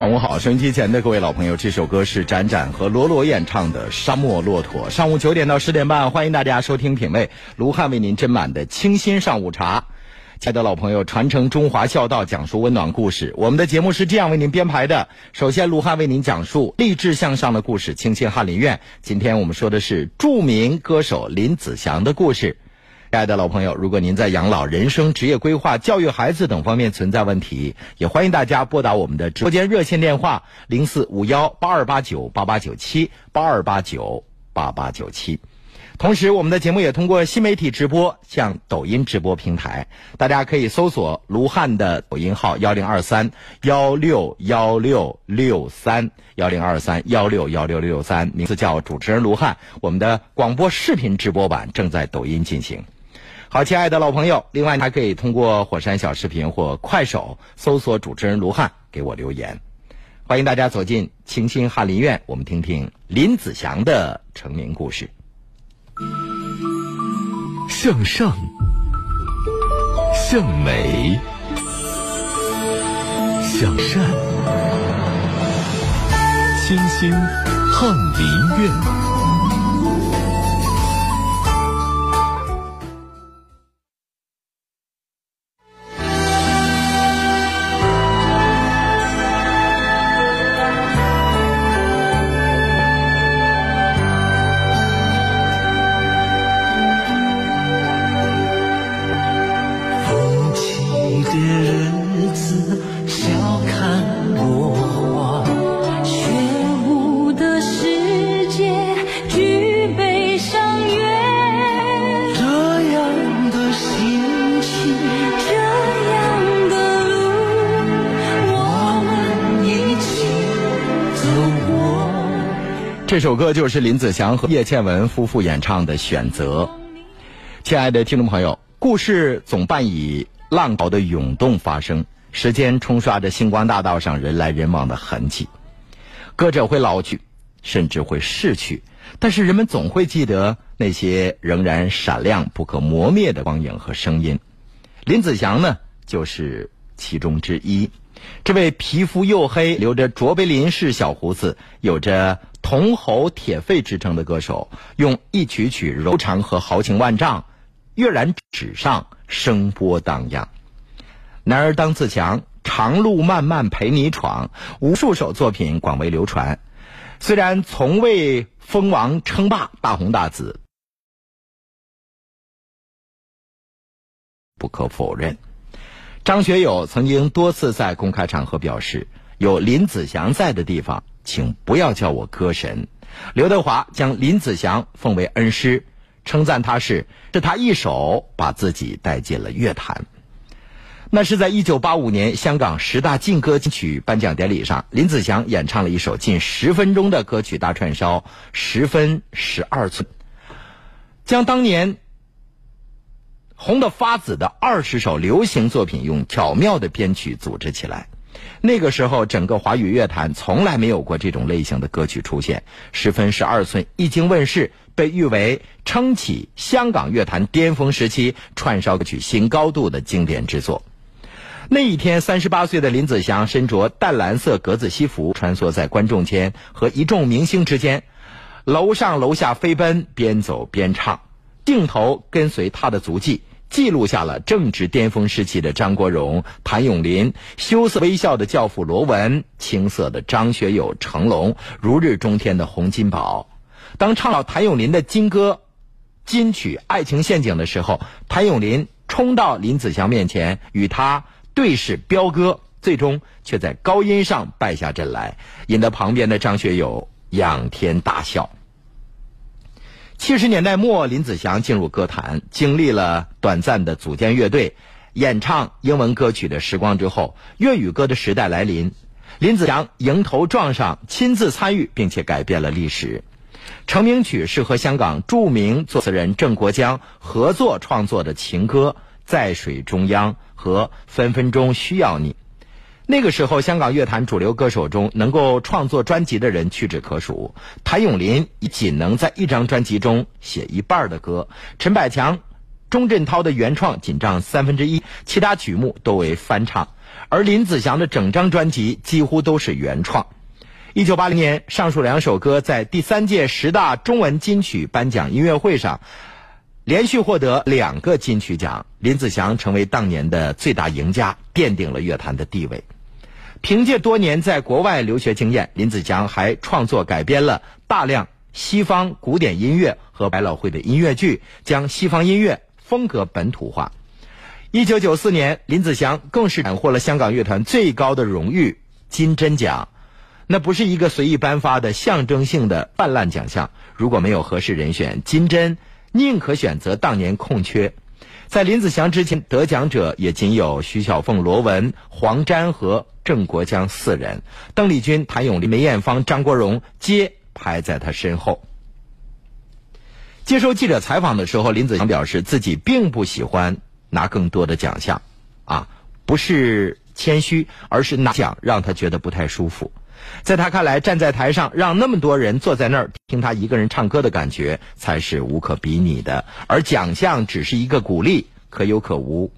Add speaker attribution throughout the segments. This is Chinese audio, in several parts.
Speaker 1: 上午好，收音机前的各位老朋友，这首歌是展展和罗罗演唱的《沙漠骆驼》。上午九点到十点半，欢迎大家收听品味卢汉为您斟满的清新上午茶。亲爱的老朋友，传承中华孝道，讲述温暖故事。我们的节目是这样为您编排的：首先，卢汉为您讲述励志向上的故事，《清新翰林院》。今天我们说的是著名歌手林子祥的故事。亲爱的老朋友，如果您在养老、人生、职业规划、教育孩子等方面存在问题，也欢迎大家拨打我们的直播间热线电话零四五幺八二八九八八九七八二八九八八九七。同时，我们的节目也通过新媒体直播，像抖音直播平台，大家可以搜索卢汉的抖音号幺零二三幺六幺六六三幺零二三幺六幺六六三，名字叫主持人卢汉。我们的广播视频直播版正在抖音进行。好，亲爱的老朋友，另外还可以通过火山小视频或快手搜索主持人卢汉给我留言。欢迎大家走进清新翰林院，我们听听林子祥的成名故事。
Speaker 2: 向上，向美，向善，清新翰林院。
Speaker 3: 这
Speaker 1: 首歌就是林子祥和叶倩文夫妇演唱的《选择》。亲爱的听众朋友，故事总伴以浪潮的涌动发生，时间冲刷着星光大道上人来人往的痕迹。歌者会老去，甚至会逝去，但是人们总会记得那些仍然闪亮、不可磨灭的光影和声音。林子祥呢，就是其中之一。这位皮肤黝黑、留着卓别林式小胡子、有着“铜喉铁肺”之称的歌手，用一曲曲柔肠和豪情万丈，跃然纸上，声波荡漾。男儿当自强，长路漫漫陪你闯，无数首作品广为流传。虽然从未封王称霸、大红大紫，不可否认。张学友曾经多次在公开场合表示：“有林子祥在的地方，请不要叫我歌神。”刘德华将林子祥奉为恩师，称赞他是是他一手把自己带进了乐坛。那是在一九八五年香港十大劲歌金曲颁奖典礼上，林子祥演唱了一首近十分钟的歌曲大串烧《十分十二寸》，将当年红得发紫的二十首流行作品用巧妙的编曲组织起来。那个时候，整个华语乐坛从来没有过这种类型的歌曲出现。十分十二寸一经问世，被誉为撑起香港乐坛巅峰时期串烧歌曲新高度的经典之作。那一天，三十八岁的林子祥身着淡蓝色格子西服，穿梭在观众间和一众明星之间，楼上楼下飞奔，边走边唱。镜头跟随他的足迹，记录下了正值巅峰时期的张国荣、谭咏麟，羞涩微笑的教父罗文，青涩的张学友、成龙，如日中天的洪金宝。当唱到谭咏麟的金歌金曲《爱情陷阱》的时候，谭咏麟冲到林子祥面前，与他对视飙歌，最终却在高音上败下阵来，引得旁边的张学友仰天大笑。七十年代末，林子祥进入歌坛，经历了短暂的组建乐队、演唱英文歌曲的时光之后，粤语歌的时代来临。林子祥迎头撞上，亲自参与，并且改变了历史。成名曲是和香港著名作词人郑国江合作创作的情歌《在水中央》和《分分钟需要你》。那个时候，香港乐坛主流歌手中能够创作专辑的人屈指可数。谭咏麟仅能在一张专辑中写一半的歌，陈百强、钟镇涛的原创仅占三分之一，其他曲目都为翻唱。而林子祥的整张专辑几乎都是原创。一九八零年，上述两首歌在第三届十大中文金曲颁奖音乐会上连续获得两个金曲奖，林子祥成为当年的最大赢家，奠定了乐坛的地位。凭借多年在国外留学经验，林子祥还创作改编了大量西方古典音乐和百老汇的音乐剧，将西方音乐风格本土化。一九九四年，林子祥更是斩获了香港乐团最高的荣誉金针奖。那不是一个随意颁发的象征性的泛滥奖项，如果没有合适人选，金针宁可选择当年空缺。在林子祥之前，得奖者也仅有徐小凤、罗文、黄沾和郑国江四人，邓丽君、谭咏麟、梅艳芳、张国荣皆排在他身后。接受记者采访的时候，林子祥表示自己并不喜欢拿更多的奖项，啊，不是谦虚，而是拿奖让他觉得不太舒服。在他看来，站在台上让那么多人坐在那儿听他一个人唱歌的感觉才是无可比拟的，而奖项只是一个鼓励，可有可无。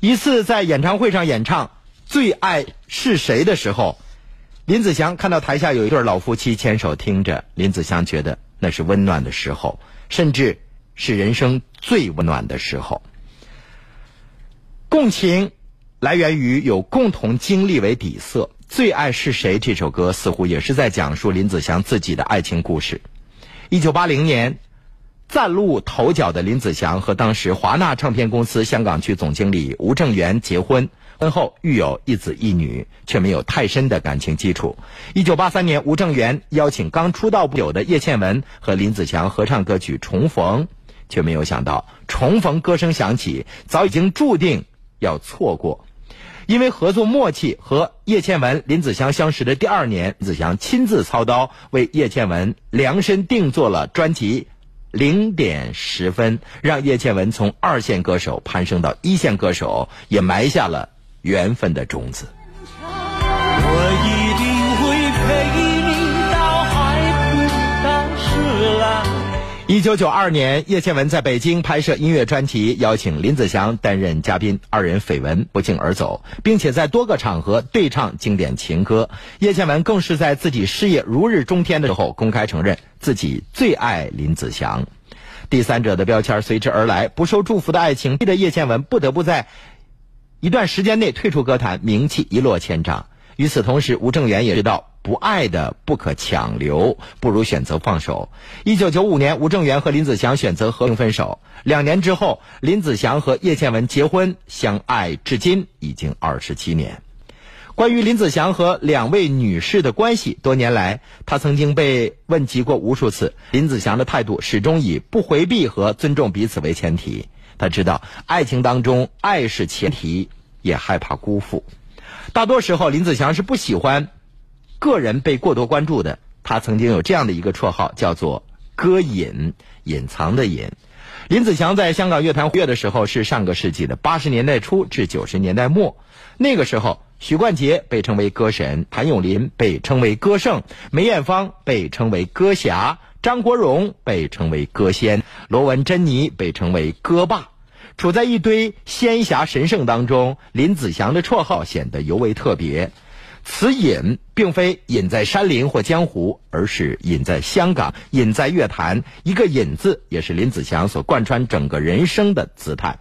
Speaker 1: 一次在演唱会上演唱《最爱是谁》的时候，林子祥看到台下有一对老夫妻牵手听着，林子祥觉得那是温暖的时候，甚至是人生最温暖的时候。共情来源于有共同经历为底色。最爱是谁？这首歌似乎也是在讲述林子祥自己的爱情故事。一九八零年，崭露头角的林子祥和当时华纳唱片公司香港区总经理吴正元结婚，婚后育有一子一女，却没有太深的感情基础。一九八三年，吴正元邀请刚出道不久的叶倩文和林子祥合唱歌曲《重逢》，却没有想到重逢歌声响起，早已经注定要错过。因为合作默契，和叶倩文、林子祥相识的第二年，林子祥亲自操刀为叶倩文量身定做了专辑《零点十分》，让叶倩文从二线歌手攀升到一线歌手，也埋下了缘分的种子。
Speaker 3: 一
Speaker 1: 九九二年，叶倩文在北京拍摄音乐专辑，邀请林子祥担任嘉宾，二人绯闻不胫而走，并且在多个场合对唱经典情歌。叶倩文更是在自己事业如日中天的时候，公开承认自己最爱林子祥。第三者的标签随之而来，不受祝福的爱情逼得叶倩文不得不在一段时间内退出歌坛，名气一落千丈。与此同时，吴正元也知道。不爱的不可强留，不如选择放手。一九九五年，吴正元和林子祥选择和平分手。两年之后，林子祥和叶倩文结婚，相爱至今已经二十七年。关于林子祥和两位女士的关系，多年来他曾经被问及过无数次。林子祥的态度始终以不回避和尊重彼此为前提。他知道爱情当中爱是前提，也害怕辜负。大多时候，林子祥是不喜欢。个人被过多关注的，他曾经有这样的一个绰号，叫做“歌隐”，隐藏的隐。林子祥在香港乐坛活跃的时候是上个世纪的八十年代初至九十年代末，那个时候，许冠杰被称为歌神，谭咏麟被称为歌圣，梅艳芳被称为歌侠，张国荣被称为歌仙，罗文、珍妮被称为歌霸。处在一堆仙侠神圣当中，林子祥的绰号显得尤为特别。此隐并非隐在山林或江湖，而是隐在香港，隐在乐坛。一个“隐”字，也是林子祥所贯穿整个人生的姿态。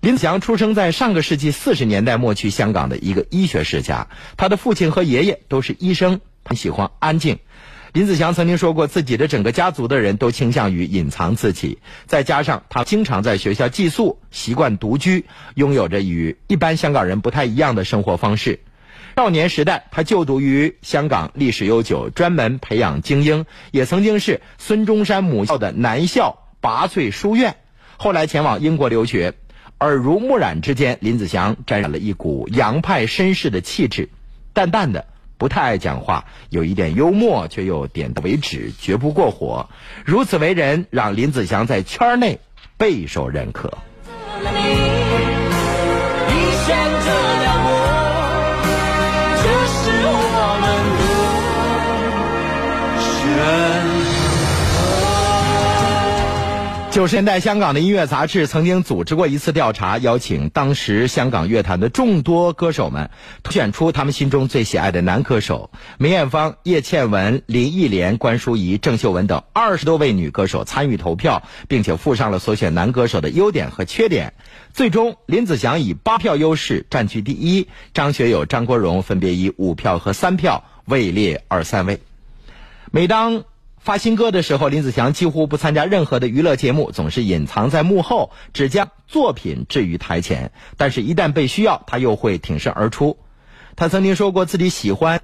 Speaker 1: 林子祥出生在上个世纪四十年代末期香港的一个医学世家，他的父亲和爷爷都是医生，很喜欢安静。林子祥曾经说过，自己的整个家族的人都倾向于隐藏自己，再加上他经常在学校寄宿，习惯独居，拥有着与一般香港人不太一样的生活方式。少年时代，他就读于香港历史悠久、专门培养精英，也曾经是孙中山母校的南校拔萃书院。后来前往英国留学，耳濡目染之间，林子祥沾染了一股洋派绅士的气质，淡淡的，不太爱讲话，有一点幽默，却又点到为止，绝不过火。如此为人，让林子祥在圈内备受认可。九十年代，香港的音乐杂志曾经组织过一次调查，邀请当时香港乐坛的众多歌手们选出他们心中最喜爱的男歌手。梅艳芳、叶倩文、林忆莲、关淑怡、郑秀文等二十多位女歌手参与投票，并且附上了所选男歌手的优点和缺点。最终，林子祥以八票优势占据第一，张学友、张国荣分别以五票和三票位列二三位。每当发新歌的时候，林子祥几乎不参加任何的娱乐节目，总是隐藏在幕后，只将作品置于台前。但是，一旦被需要，他又会挺身而出。他曾经说过，自己喜欢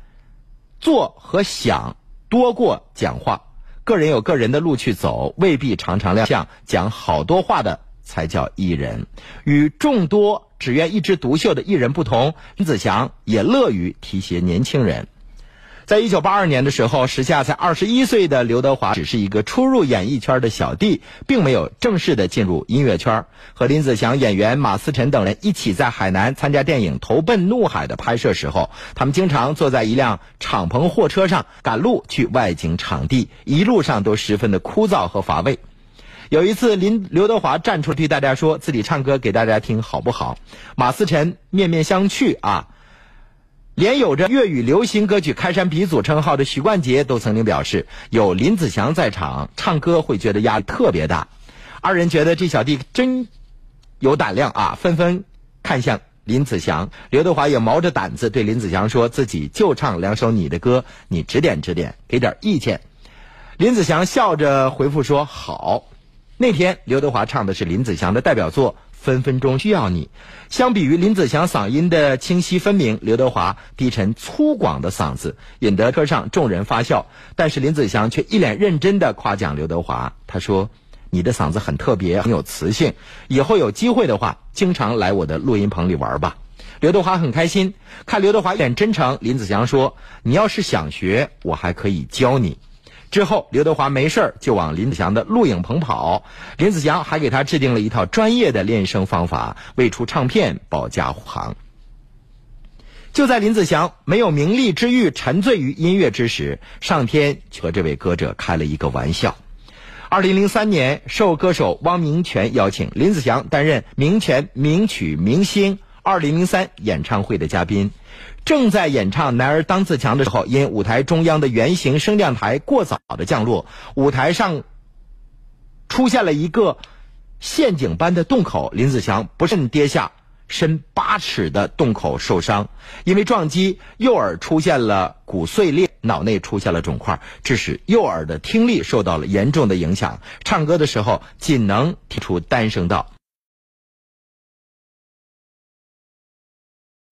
Speaker 1: 做和想多过讲话。个人有个人的路去走，未必常常亮相。讲好多话的才叫艺人。与众多只愿一枝独秀的艺人不同，林子祥也乐于提携年轻人。在一九八二年的时候，时下才二十一岁的刘德华只是一个初入演艺圈的小弟，并没有正式的进入音乐圈。和林子祥、演员马思纯等人一起在海南参加电影《投奔怒海》的拍摄时候，他们经常坐在一辆敞篷货车上赶路去外景场地，一路上都十分的枯燥和乏味。有一次，林刘德华站出来对大家说自己唱歌给大家听好不好？马思纯面面相觑啊。连有着粤语流行歌曲开山鼻祖称号的许冠杰都曾经表示，有林子祥在场唱歌会觉得压力特别大。二人觉得这小弟真有胆量啊，纷纷看向林子祥。刘德华也毛着胆子对林子祥说自己就唱两首你的歌，你指点指点，给点意见。林子祥笑着回复说好。那天刘德华唱的是林子祥的代表作。分分钟需要你。相比于林子祥嗓音的清晰分明，刘德华低沉粗犷的嗓子引得车上众人发笑。但是林子祥却一脸认真的夸奖刘德华，他说：“你的嗓子很特别，很有磁性。以后有机会的话，经常来我的录音棚里玩吧。”刘德华很开心，看刘德华一脸真诚，林子祥说：“你要是想学，我还可以教你。”之后，刘德华没事儿就往林子祥的录影棚跑，林子祥还给他制定了一套专业的练声方法，为出唱片保驾护航。就在林子祥没有名利之欲、沉醉于音乐之时，上天却和这位歌者开了一个玩笑。二零零三年，受歌手汪明荃邀请，林子祥担任明荃名曲明星二零零三演唱会的嘉宾。正在演唱《男儿当自强》的时候，因舞台中央的圆形升降台过早的降落，舞台上出现了一个陷阱般的洞口，林子祥不慎跌下深八尺的洞口受伤，因为撞击右耳出现了骨碎裂，脑内出现了肿块，致使右耳的听力受到了严重的影响，唱歌的时候仅能提出单声道。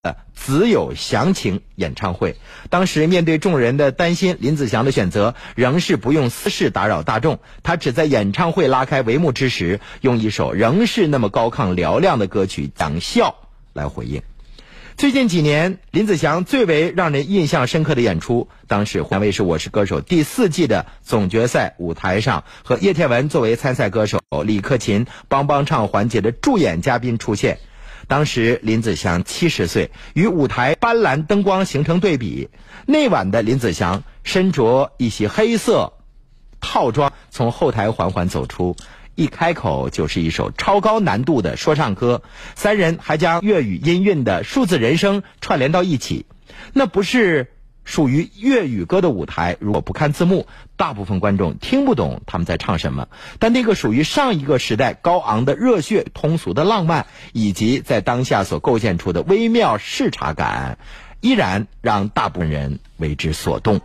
Speaker 1: 的子有详情演唱会，当时面对众人的担心，林子祥的选择仍是不用私事打扰大众。他只在演唱会拉开帷幕之时，用一首仍是那么高亢嘹亮的歌曲《讲笑》来回应。最近几年，林子祥最为让人印象深刻的演出，当时还为是《我是歌手》第四季的总决赛舞台上，和叶倩文作为参赛歌手、李克勤帮帮唱环节的助演嘉宾出现。当时林子祥七十岁，与舞台斑斓灯光形成对比。那晚的林子祥身着一袭黑色套装，从后台缓缓走出，一开口就是一首超高难度的说唱歌。三人还将粤语音韵的数字人生串联到一起，那不是。属于粤语歌的舞台，如果不看字幕，大部分观众听不懂他们在唱什么。但那个属于上一个时代高昂的热血、通俗的浪漫，以及在当下所构建出的微妙视察感，依然让大部分人为之所动。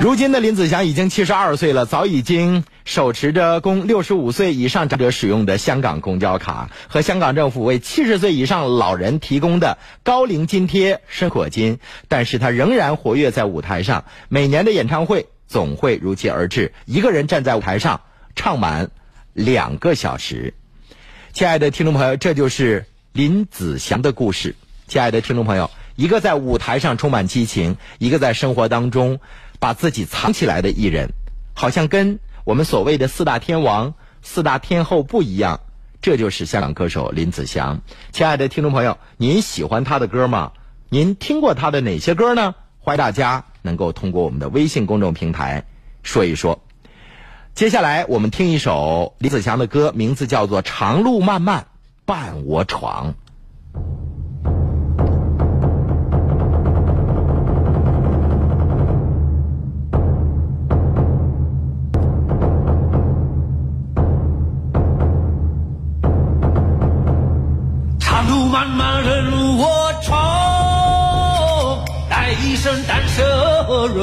Speaker 1: 如今的林子祥已经七十二岁了，早已经手持着供六十五岁以上长者使用的香港公交卡和香港政府为七十岁以上老人提供的高龄津贴生活金，但是他仍然活跃在舞台上。每年的演唱会总会如期而至，一个人站在舞台上唱满两个小时。亲爱的听众朋友，这就是林子祥的故事。亲爱的听众朋友，一个在舞台上充满激情，一个在生活当中。把自己藏起来的艺人，好像跟我们所谓的四大天王、四大天后不一样。这就是香港歌手林子祥。亲爱的听众朋友，您喜欢他的歌吗？您听过他的哪些歌呢？欢迎大家能够通过我们的微信公众平台说一说。接下来我们听一首林子祥的歌，名字叫做《长路漫漫伴我闯》。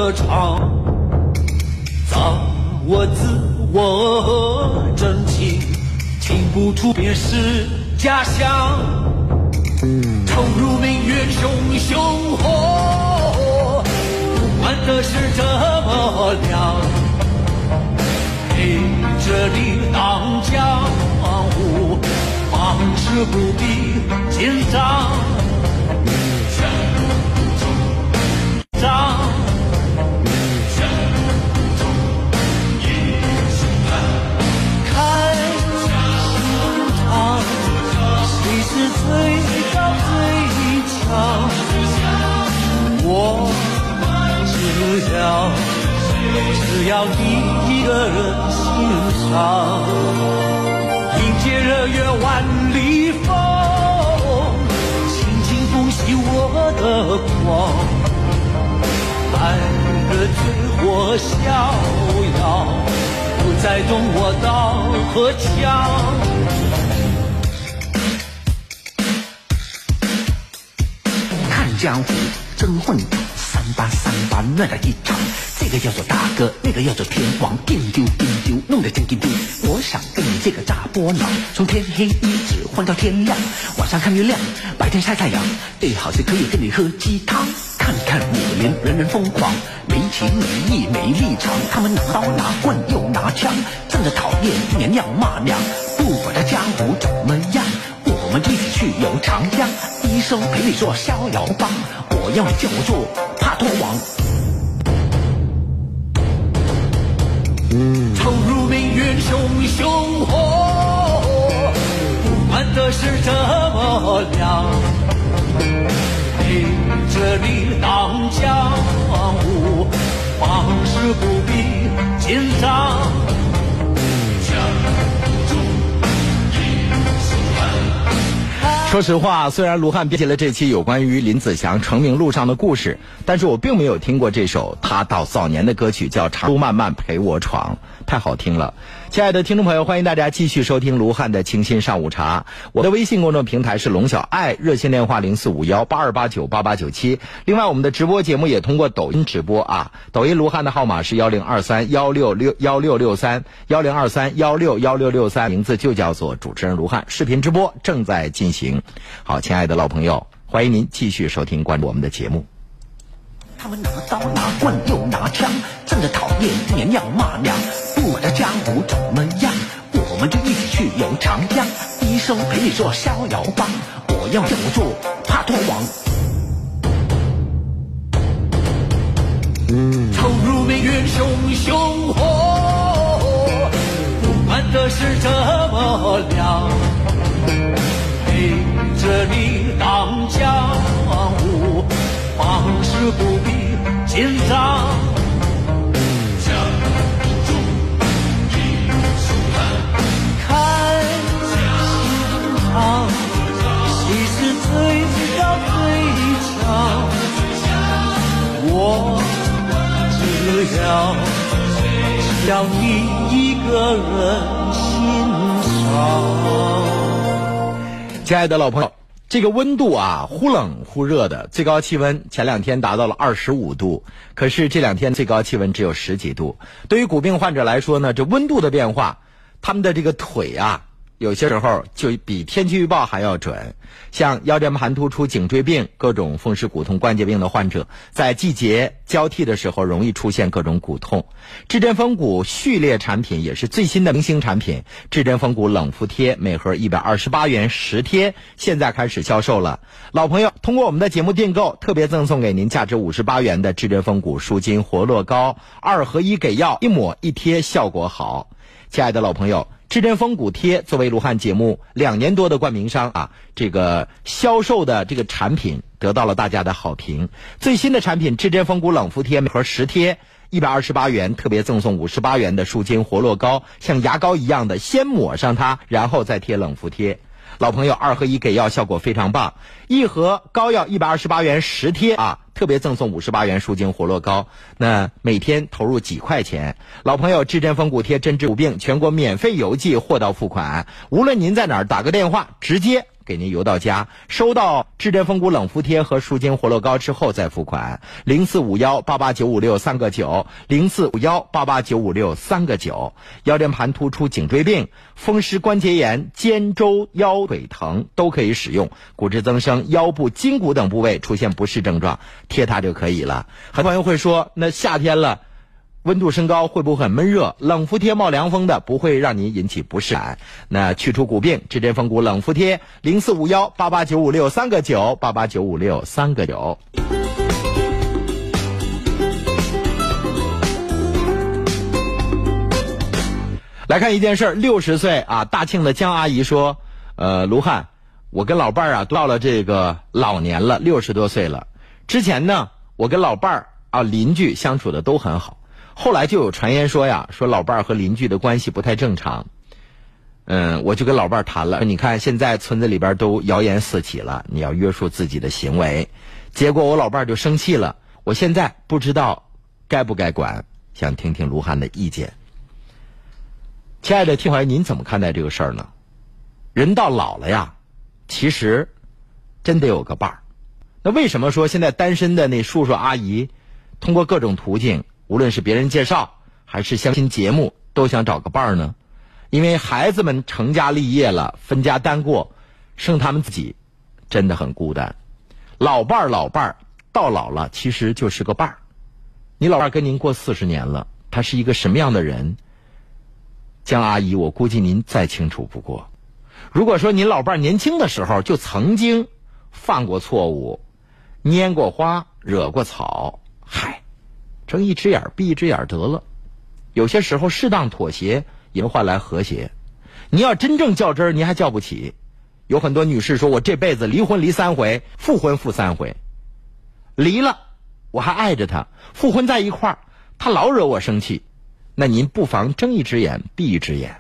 Speaker 4: 色热肠，造我自我真情，情不出便是家乡。投入命运熊熊火，不管的是这么亮。陪着你当江湖，往事不必紧张。张，是最高最强？我只要。只要你一个人欣赏，迎接日月万里风，轻轻风袭我的光，爱的醉我逍遥，不再懂我刀和枪。
Speaker 5: 江湖争混，三八三八乱了一场。这个叫做大哥，那个叫做天王，丢丢丢丢，弄得真丢丢。我想跟你这个大波浪，从天黑一直混到天亮。晚上看月亮，白天晒太阳，最好是可以跟你喝鸡汤。看看武林人人疯狂，没情没义没立场。他们拿刀拿棍又拿枪，真的讨厌娘要骂娘。不管他江湖怎么样，我们一起去游长江。一生陪你做逍遥帮，我要你叫我做帕托王。
Speaker 4: 投入命运熊熊火，不管的是这么亮，陪着你当江湖，往事不必紧张。
Speaker 1: 说实话，虽然卢汉编写了这期有关于林子祥成名路上的故事，但是我并没有听过这首他到早年的歌曲，叫《长路漫漫陪我闯》，太好听了。亲爱的听众朋友，欢迎大家继续收听卢汉的清新上午茶。我的微信公众平台是龙小爱，热线电话零四五幺八二八九八八九七。另外，我们的直播节目也通过抖音直播啊，抖音卢汉的号码是幺零二三幺六六幺六六三幺零二三幺六幺六六三，名字就叫做主持人卢汉。视频直播正在进行。好，亲爱的老朋友，欢迎您继续收听关注我们的节目。
Speaker 5: 他们拿刀拿棍又拿枪，真的讨厌娘娘骂娘。不管江湖怎么样，我们就一起去游长江。一生陪你做逍遥帮，我要叫我做帕托王。
Speaker 4: 投入命运熊熊火，不管的是这么亮，陪着你当江湖，往事不必紧张。只要只要你一个人欣赏。
Speaker 1: 亲爱的老朋友，这个温度啊，忽冷忽热的，最高气温前两天达到了二十五度，可是这两天最高气温只有十几度。对于骨病患者来说呢，这温度的变化，他们的这个腿啊，有些时候就比天气预报还要准。像腰间盘突出、颈椎病、各种风湿骨痛、关节病的患者，在季节交替的时候，容易出现各种骨痛。至臻风骨序列产品也是最新的明星产品，至臻风骨冷敷贴每盒一百二十八元十贴，现在开始销售了。老朋友通过我们的节目订购，特别赠送给您价值五十八元的至臻风骨舒筋活络膏，二合一给药，一抹一贴，效果好。亲爱的老朋友，至臻风骨贴作为卢汉节目两年多的冠名商啊，这个销售的这个产品得到了大家的好评。最新的产品至臻风骨冷敷贴每盒十贴，一百二十八元，特别赠送五十八元的舒筋活络膏，像牙膏一样的，先抹上它，然后再贴冷敷贴。老朋友二合一给药效果非常棒，一盒膏药一百二十八元十贴啊，特别赠送五十八元舒筋活络膏，那每天投入几块钱。老朋友至臻风骨贴针治骨病，全国免费邮寄，货到付款。无论您在哪儿，打个电话直接。给您邮到家，收到至臻风骨冷敷贴和舒筋活络膏之后再付款。零四五幺八八九五六三个九，零四五幺八八九五六三个九。腰间盘突出、颈椎病、风湿关节炎、肩周腰腿疼都可以使用。骨质增生、腰部筋骨等部位出现不适症状，贴它就可以了。很多朋友会说，那夏天了。温度升高会不会很闷热？冷敷贴冒凉风的不会让您引起不适感。那去除骨病，至臻风骨冷敷贴，零四五幺八八九五六三个九八八九五六三个九。来看一件事儿，六十岁啊，大庆的江阿姨说：“呃，卢汉，我跟老伴儿啊到了这个老年了，六十多岁了。之前呢，我跟老伴儿啊邻居相处的都很好。”后来就有传言说呀，说老伴儿和邻居的关系不太正常。嗯，我就跟老伴儿谈了，你看现在村子里边都谣言四起了，你要约束自己的行为。结果我老伴儿就生气了，我现在不知道该不该管，想听听卢汉的意见。亲爱的听友，您怎么看待这个事儿呢？人到老了呀，其实真得有个伴儿。那为什么说现在单身的那叔叔阿姨，通过各种途径？无论是别人介绍还是相亲节目，都想找个伴儿呢，因为孩子们成家立业了，分家单过，剩他们自己，真的很孤单。老伴儿，老伴儿，到老了其实就是个伴儿。你老伴儿跟您过四十年了，他是一个什么样的人？江阿姨，我估计您再清楚不过。如果说您老伴儿年轻的时候就曾经犯过错误，拈过花，惹过草，嗨。睁一只眼闭一只眼得了，有些时候适当妥协也能换来和谐。你要真正较真儿，你还较不起。有很多女士说：“我这辈子离婚离三回，复婚复三回，离了我还爱着他，复婚在一块儿，他老惹我生气。”那您不妨睁一只眼闭一只眼。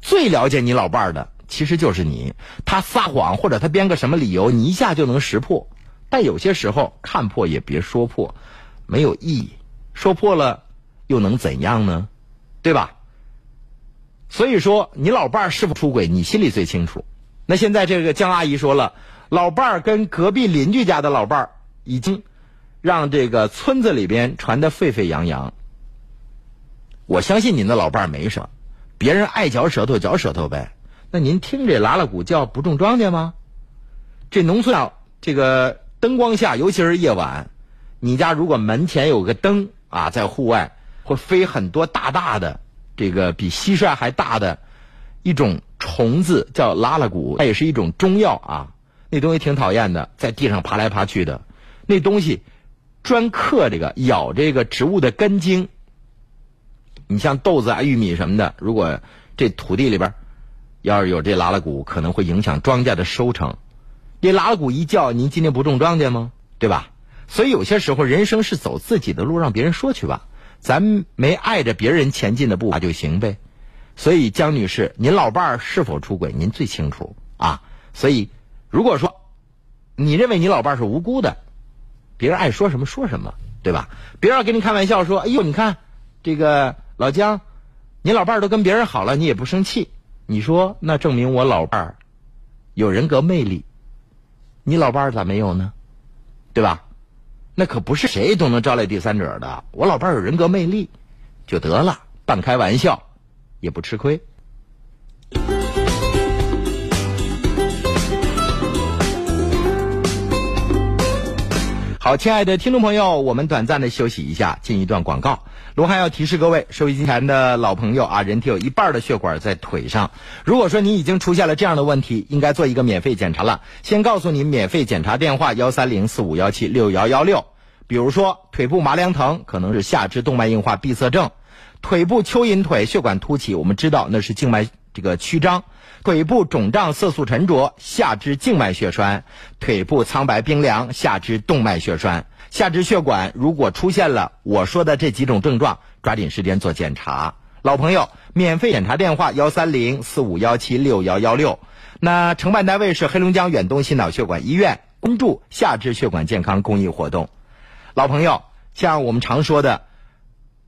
Speaker 1: 最了解你老伴儿的其实就是你，他撒谎或者他编个什么理由，你一下就能识破。但有些时候看破也别说破，没有意义。说破了，又能怎样呢？对吧？所以说，你老伴儿是否出轨，你心里最清楚。那现在这个江阿姨说了，老伴儿跟隔壁邻居家的老伴儿已经让这个村子里边传得沸沸扬扬。我相信您的老伴儿没什么，别人爱嚼舌头嚼舌头呗。那您听这拉拉鼓叫不种庄稼吗？这农村啊，这个灯光下，尤其是夜晚，你家如果门前有个灯。啊，在户外会飞很多大大的，这个比蟋蟀还大的一种虫子，叫拉拉古，它也是一种中药啊。那东西挺讨厌的，在地上爬来爬去的。那东西专克这个咬这个植物的根茎。你像豆子啊、玉米什么的，如果这土地里边要是有这拉拉古，可能会影响庄稼的收成。这拉拉古一叫，您今天不种庄稼吗？对吧？所以有些时候，人生是走自己的路，让别人说去吧，咱没碍着别人前进的步伐就行呗。所以江女士，您老伴儿是否出轨，您最清楚啊。所以如果说你认为你老伴儿是无辜的，别人爱说什么说什么，对吧？别人跟你开玩笑说：“哎呦，你看这个老江，你老伴儿都跟别人好了，你也不生气。”你说那证明我老伴儿有人格魅力，你老伴儿咋没有呢？对吧？那可不是谁都能招来第三者的。我老伴有人格魅力，就得了，半开玩笑，也不吃亏。好，亲爱的听众朋友，我们短暂的休息一下，进一段广告。罗汉要提示各位，收音机前的老朋友啊，人体有一半的血管在腿上。如果说你已经出现了这样的问题，应该做一个免费检查了。先告诉你免费检查电话：幺三零四五幺七六幺幺六。比如说腿部麻凉疼，可能是下肢动脉硬化闭塞症；腿部蚯蚓腿、血管凸起，我们知道那是静脉这个曲张，腿部肿胀、色素沉着，下肢静脉血栓，腿部苍白冰凉，下肢动脉血栓，下肢血管如果出现了我说的这几种症状，抓紧时间做检查。老朋友，免费检查电话幺三零四五幺七六幺幺六。那承办单位是黑龙江远东心脑血管医院，关注下肢血管健康公益活动。老朋友，像我们常说的，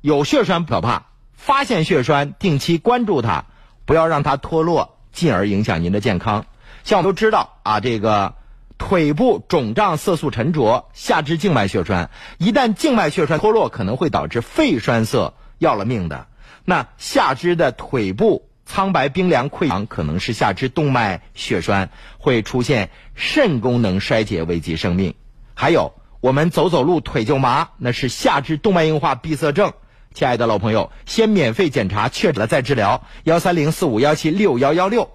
Speaker 1: 有血栓不可怕，发现血栓，定期关注它，不要让它脱落，进而影响您的健康。像我们都知道啊，这个腿部肿胀、色素沉着，下肢静脉血栓，一旦静脉血栓脱落，可能会导致肺栓塞，要了命的。那下肢的腿部苍白冰凉溃疡，可能是下肢动脉血栓，会出现肾功能衰竭，危及生命。还有，我们走走路腿就麻，那是下肢动脉硬化闭塞症。亲爱的老朋友，先免费检查，确诊了再治疗。幺三零四五幺七六幺幺六。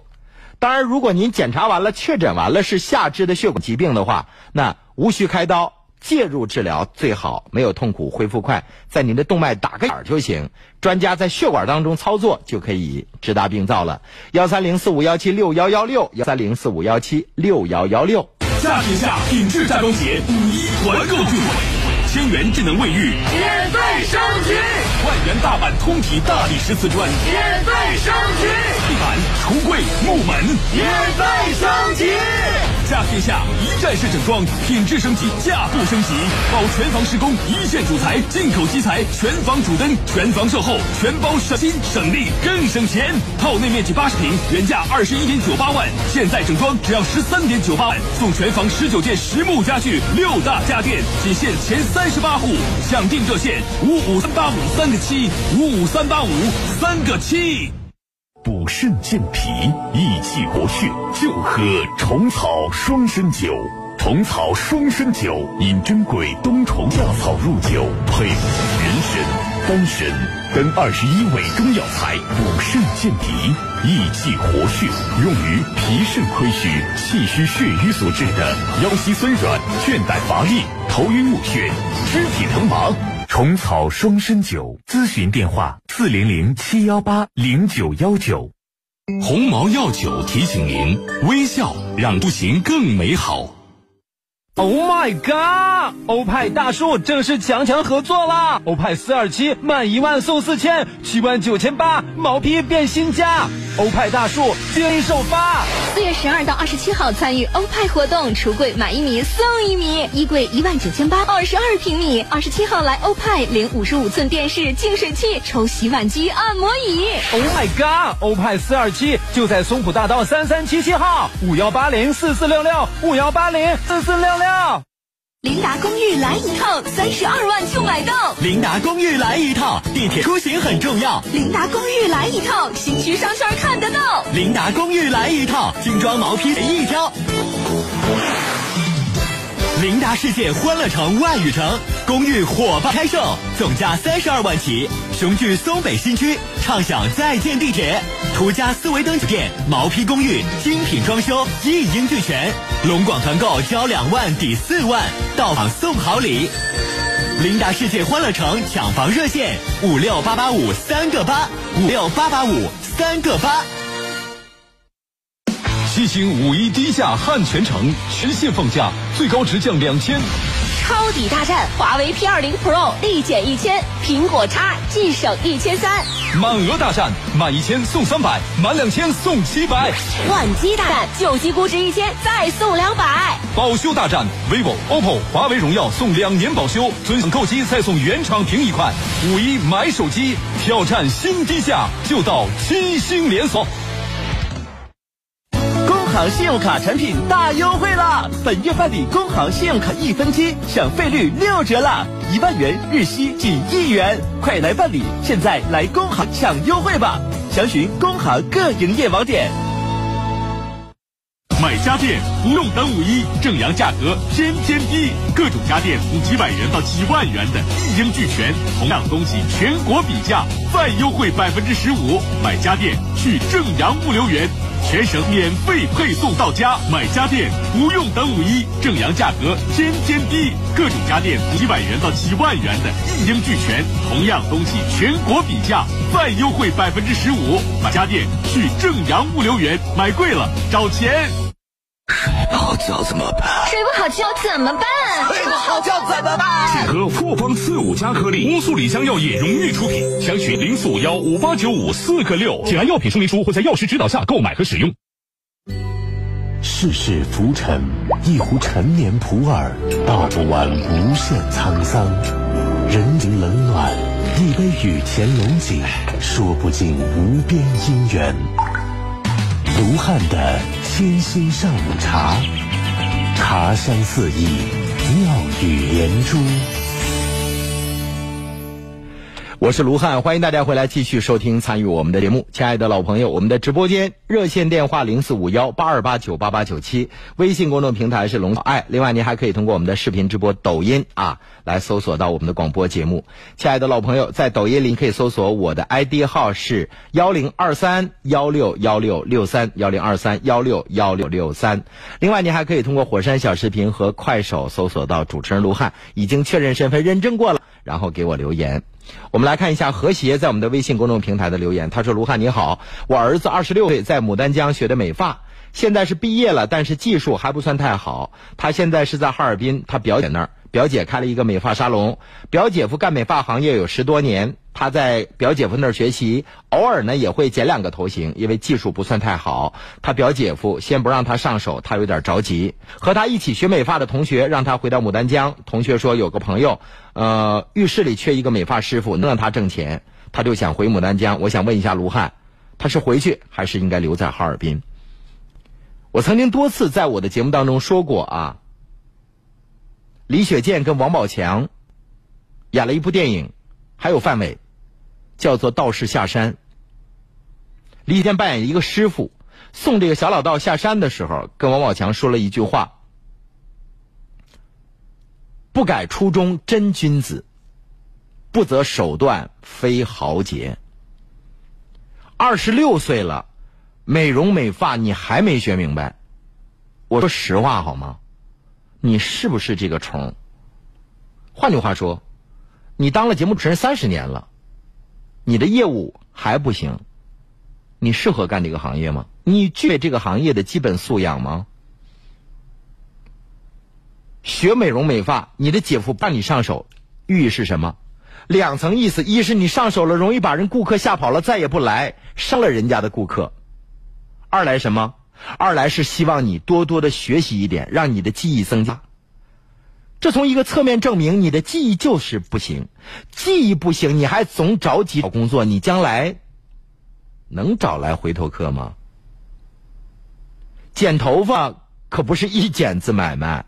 Speaker 1: 当然，如果您检查完了、确诊完了是下肢的血管疾病的话，那无需开刀。介入治疗最好没有痛苦，恢复快，在您的动脉打个眼儿就行。专家在血管当中操作就可以直达病灶了。幺三零四五幺七六幺幺六，幺三零四五幺七六幺幺六。
Speaker 2: 夏天下品质站桩鞋五一团购聚会，千元智能卫浴
Speaker 3: 免费升级，
Speaker 2: 元大板通体大理石瓷砖，
Speaker 3: 免费升级，
Speaker 2: 地板、橱柜、木门。
Speaker 3: 免费升级。
Speaker 2: 家天下一站式整装，品质升级，价不升级，包全房施工一线主材，进口基材，全房主灯，全房售后，全包省心省力更省钱。套内面积八十平，原价二十一点九八万，现在整装只要十三点九八万，送全房十九件实木家具，六大家电，仅限前三十八户，抢订热线五五三八五三个七五五三八五三个七。补肾健脾、益气活血，就喝虫草双参酒。虫草双参酒因珍贵冬虫夏草入酒，配人参、丹参等二十一味中药材，补肾健脾、益气活血，用于脾肾亏虚、气虚血瘀所致的腰膝酸软、倦怠乏力、头晕目眩、肢体疼麻。虫草双参酒，咨询电话：四零零七幺八零九幺九。鸿毛药酒提醒您：微笑让出行更美好。
Speaker 6: Oh my god！欧派大树正式强强合作啦！欧派四二七满一万送四千，七万九千八毛坯变新家。欧派大树接力首发。
Speaker 7: 四月十二到二十七号参与欧派活动，橱柜买一米送一米，衣柜一万九千八，二十二平米。二十七号来欧派领五十五寸电视、净水器，抽洗碗机、按摩椅。
Speaker 6: Oh my god！欧派四二七就在松浦大道三三七七号，五幺八零四四六六，五幺八零四四六六。
Speaker 7: 琳达公寓来一套，三十二万就买到。
Speaker 8: 琳达公寓来一套，地铁出行很重要。
Speaker 7: 琳达公寓来一套，新区商圈看得到。
Speaker 8: 琳达公寓来一套，精装毛坯随意挑。琳达世界欢乐城外语城公寓火爆开售，总价三十二万起，雄踞松北新区，畅享在建地铁。途家思维登酒店毛坯公寓精品装修，一应俱全。龙广团购交两万抵四万，到访送好礼。琳达世界欢乐城抢房热线：五六八八五三个八，五六八八五三个八。
Speaker 2: 七星五一低价汉全城，全线放价，最高直降两千。
Speaker 7: 抄底大战，华为 P 二零 Pro 立减一千，苹果叉即省一千三。
Speaker 2: 满额大战，满一千送三百，满两千送七百。
Speaker 7: 换机大战，旧机估值一千，再送两百。
Speaker 2: 保修大战，vivo、OPPO、华为、荣耀送两年保修，尊享购机再送原厂屏一块。五一买手机，挑战新低价，就到七星连锁。
Speaker 8: 行信用卡产品大优惠啦！本月办理工行信用卡一分期，享费率六折啦！一万元日息仅一元，快来办理！现在来工行抢优惠吧！详询工行各营业网点。
Speaker 2: 买家电不用等五一，正阳价格天天低，各种家电从几百元到几万元的一应俱全，同样东西全国比价，再优惠百分之十五。买家电去正阳物流园。全省免费配送到家。买家电不用等五一，正阳价格天天低，各种家电几百元到几万元的一应俱全。同样东西全国比价，再优惠百分之十五。买家电去正阳物流园，买贵了找钱。
Speaker 9: 睡不好觉怎么办？
Speaker 7: 睡不好觉怎么办？
Speaker 9: 睡不好觉怎么办？
Speaker 2: 请喝复方四五加颗粒，乌苏里香药业荣誉出品。详询零四五幺五八九五四个六。请按药品说明书或在药师指导下购买和使用。
Speaker 10: 世事浮沉，一壶陈年普洱，道不完无限沧桑；人情冷暖，一杯雨前龙井，说不尽无边姻缘。卢汉的清新上午茶，茶香四溢，妙语连珠。
Speaker 1: 我是卢汉，欢迎大家回来继续收听参与我们的节目。亲爱的老朋友，我们的直播间热线电话零四五幺八二八九八八九七，微信公众平台是龙小爱。另外，您还可以通过我们的视频直播抖音啊来搜索到我们的广播节目。亲爱的老朋友，在抖音里可以搜索我的 ID 号是幺零二三幺六幺六六三幺零二三幺六幺六六三。另外，您还可以通过火山小视频和快手搜索到主持人卢汉，已经确认身份认证过了，然后给我留言。我们来看一下和谐在我们的微信公众平台的留言。他说：“卢汉你好，我儿子二十六岁，在牡丹江学的美发，现在是毕业了，但是技术还不算太好。他现在是在哈尔滨，他表姐那儿，表姐开了一个美发沙龙。表姐夫干美发行业有十多年，他在表姐夫那儿学习，偶尔呢也会剪两个头型，因为技术不算太好。他表姐夫先不让他上手，他有点着急。和他一起学美发的同学让他回到牡丹江，同学说有个朋友。”呃，浴室里缺一个美发师傅，能让他挣钱，他就想回牡丹江。我想问一下卢汉，他是回去还是应该留在哈尔滨？我曾经多次在我的节目当中说过啊，李雪健跟王宝强演了一部电影，还有范伟，叫做《道士下山》。李雪健扮演一个师傅，送这个小老道下山的时候，跟王宝强说了一句话。不改初衷真君子，不择手段非豪杰。二十六岁了，美容美发你还没学明白？我说实话好吗？你是不是这个虫？换句话说，你当了节目主持人三十年了，你的业务还不行，你适合干这个行业吗？你具备这个行业的基本素养吗？学美容美发，你的姐夫帮你上手，寓意是什么？两层意思：一是你上手了，容易把人顾客吓跑了，再也不来，伤了人家的顾客；二来什么？二来是希望你多多的学习一点，让你的技艺增加。这从一个侧面证明，你的记忆就是不行，记忆不行，你还总着急找工作，你将来能找来回头客吗？剪头发可不是一剪子买卖。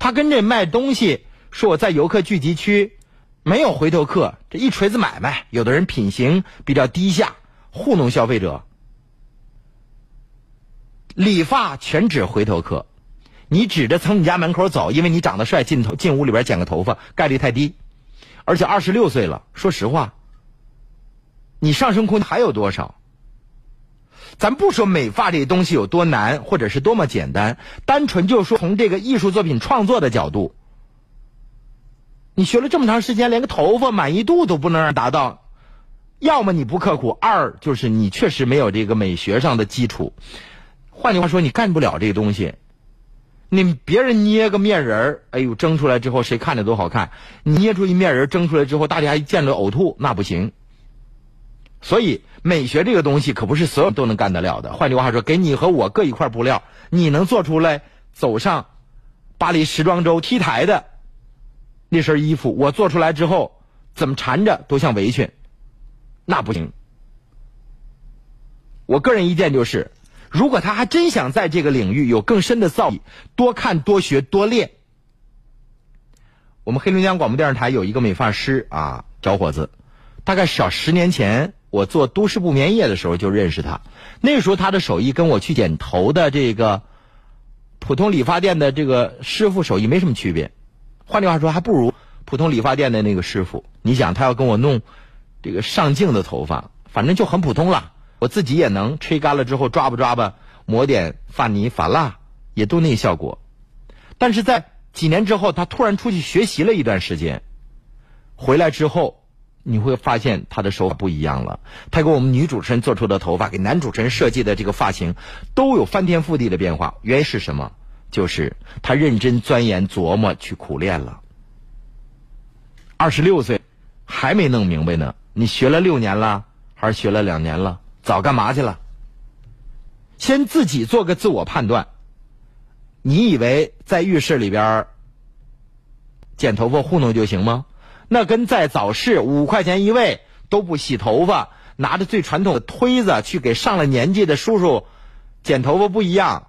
Speaker 1: 他跟这卖东西说我在游客聚集区没有回头客，这一锤子买卖。有的人品行比较低下，糊弄消费者。理发全指回头客，你指着从你家门口走，因为你长得帅，进头进屋里边剪个头发概率太低。而且二十六岁了，说实话，你上升空间还有多少？咱不说美发这东西有多难，或者是多么简单，单纯就说从这个艺术作品创作的角度，你学了这么长时间，连个头发满意度都不能让达到，要么你不刻苦，二就是你确实没有这个美学上的基础。换句话说，你干不了这个东西。你别人捏个面人，哎呦，蒸出来之后谁看着都好看。捏出一面人蒸出来之后，大家一见着呕吐，那不行。所以，美学这个东西可不是所有人都能干得了的。换句话说，给你和我各一块布料，你能做出来走上巴黎时装周 T 台的那身衣服，我做出来之后怎么缠着都像围裙，那不行。我个人意见就是，如果他还真想在这个领域有更深的造诣，多看多学多练。我们黑龙江广播电视台有一个美发师啊，小伙子，大概小十年前。我做都市不眠夜的时候就认识他，那时候他的手艺跟我去剪头的这个普通理发店的这个师傅手艺没什么区别，换句话说还不如普通理发店的那个师傅。你想他要跟我弄这个上镜的头发，反正就很普通了。我自己也能吹干了之后抓吧抓吧，抹点发泥发蜡，也都那效果。但是在几年之后，他突然出去学习了一段时间，回来之后。你会发现他的手法不一样了。他给我们女主持人做出的头发，给男主持人设计的这个发型，都有翻天覆地的变化。原因是什么？就是他认真钻研琢磨去苦练了。二十六岁还没弄明白呢，你学了六年了，还是学了两年了？早干嘛去了？先自己做个自我判断。你以为在浴室里边剪头发糊弄就行吗？那跟在早市五块钱一位都不洗头发，拿着最传统的推子去给上了年纪的叔叔剪头发不一样。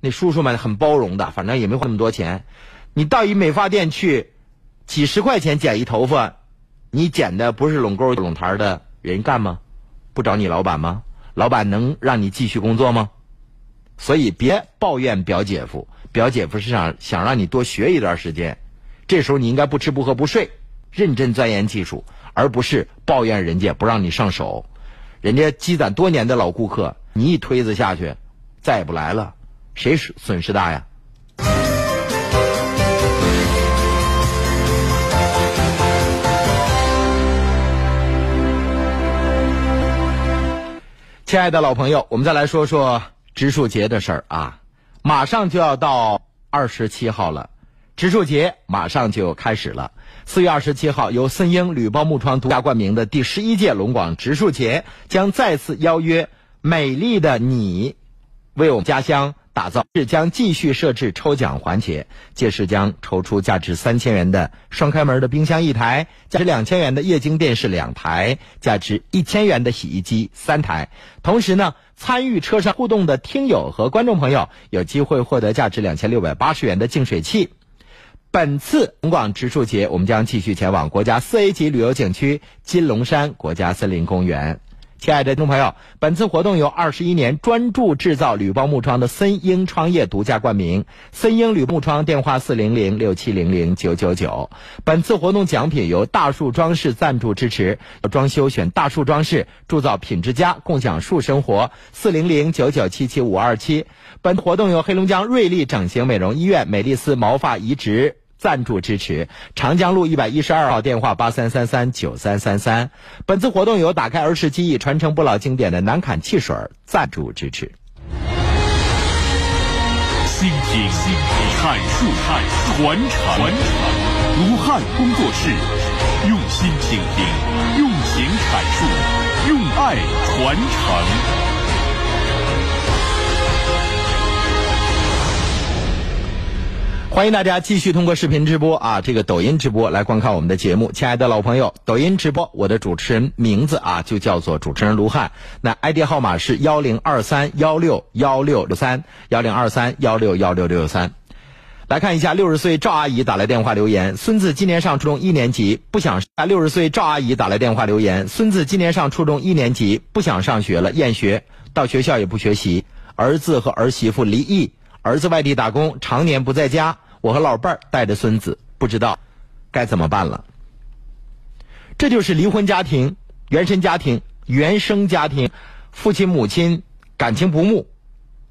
Speaker 1: 那叔叔们很包容的，反正也没花那么多钱。你到一美发店去，几十块钱剪一头发，你剪的不是拢沟拢台的人干吗？不找你老板吗？老板能让你继续工作吗？所以别抱怨表姐夫，表姐夫是想想让你多学一段时间。这时候你应该不吃不喝不睡。认真钻研技术，而不是抱怨人家不让你上手。人家积攒多年的老顾客，你一推子下去，再也不来了，谁损失大呀？亲爱的老朋友，我们再来说说植树节的事儿啊！马上就要到二十七号了，植树节马上就开始了。四月二十七号，由森鹰铝包木窗独家冠名的第十一届龙广植树节将再次邀约美丽的你，为我们家乡打造。是将继续设置抽奖环节，届时将抽出价值三千元的双开门的冰箱一台，价值两千元的液晶电视两台，价值一千元的洗衣机三台。同时呢，参与车上互动的听友和观众朋友有机会获得价值两千六百八十元的净水器。本次龙广植树节，我们将继续前往国家四 A 级旅游景区金龙山国家森林公园。亲爱的听众朋友，本次活动由二十一年专注制造铝包木窗的森英创业独家冠名。森英铝木窗电话四零零六七零零九九九。本次活动奖品由大树装饰赞助支持，装修选大树装饰，铸造品质佳，共享树生活。四零零九九七七五二七。本活动由黑龙江瑞丽整形美容医院美丽丝毛发移植赞助支持，长江路一百一十二号电话八三三三九三三三。本次活动由打开儿时记忆、传承不老经典的南坎汽水赞助支持。
Speaker 2: 倾听、阐述、传承、传承，卢汉工作室用心倾听，用情阐述，用爱传承。
Speaker 1: 欢迎大家继续通过视频直播啊，这个抖音直播来观看我们的节目。亲爱的老朋友，抖音直播，我的主持人名字啊就叫做主持人卢汉，那 ID 号码是幺零二三幺六幺六六三幺零二三幺六幺六六三。来看一下，六十岁赵阿姨打来电话留言：孙子今年上初中一年级，不想。六十岁赵阿姨打来电话留言：孙子今年上初中一年级，不想上学了，厌学，到学校也不学习。儿子和儿媳妇离异。儿子外地打工，常年不在家，我和老伴儿带着孙子，不知道该怎么办了。这就是离婚家庭、原生家庭、原生家庭，父亲母亲感情不睦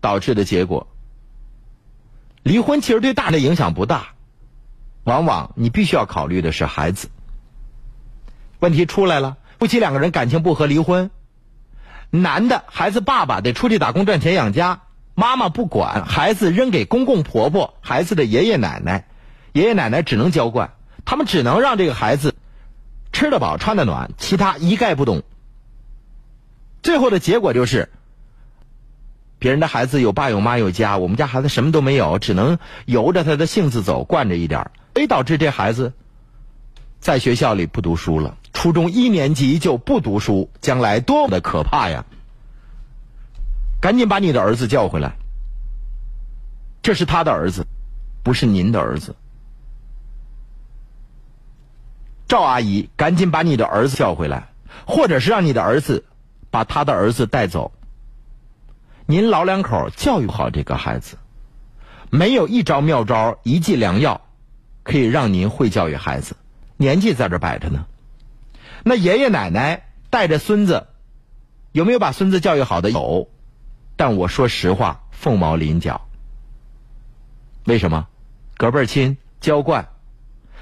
Speaker 1: 导致的结果。离婚其实对大人的影响不大，往往你必须要考虑的是孩子。问题出来了，夫妻两个人感情不和，离婚，男的孩子爸爸得出去打工赚钱养家。妈妈不管孩子，扔给公公婆婆、孩子的爷爷奶奶，爷爷奶奶只能娇惯，他们只能让这个孩子吃得饱、穿得暖，其他一概不懂。最后的结果就是，别人的孩子有爸有妈有家，我们家孩子什么都没有，只能由着他的性子走，惯着一点，所以导致这孩子在学校里不读书了，初中一年级就不读书，将来多么的可怕呀！赶紧把你的儿子叫回来，这是他的儿子，不是您的儿子。赵阿姨，赶紧把你的儿子叫回来，或者是让你的儿子把他的儿子带走。您老两口教育好这个孩子，没有一招妙招、一剂良药可以让您会教育孩子。年纪在这摆着呢，那爷爷奶奶带着孙子。有没有把孙子教育好的？有，但我说实话，凤毛麟角。为什么？隔辈亲、娇惯，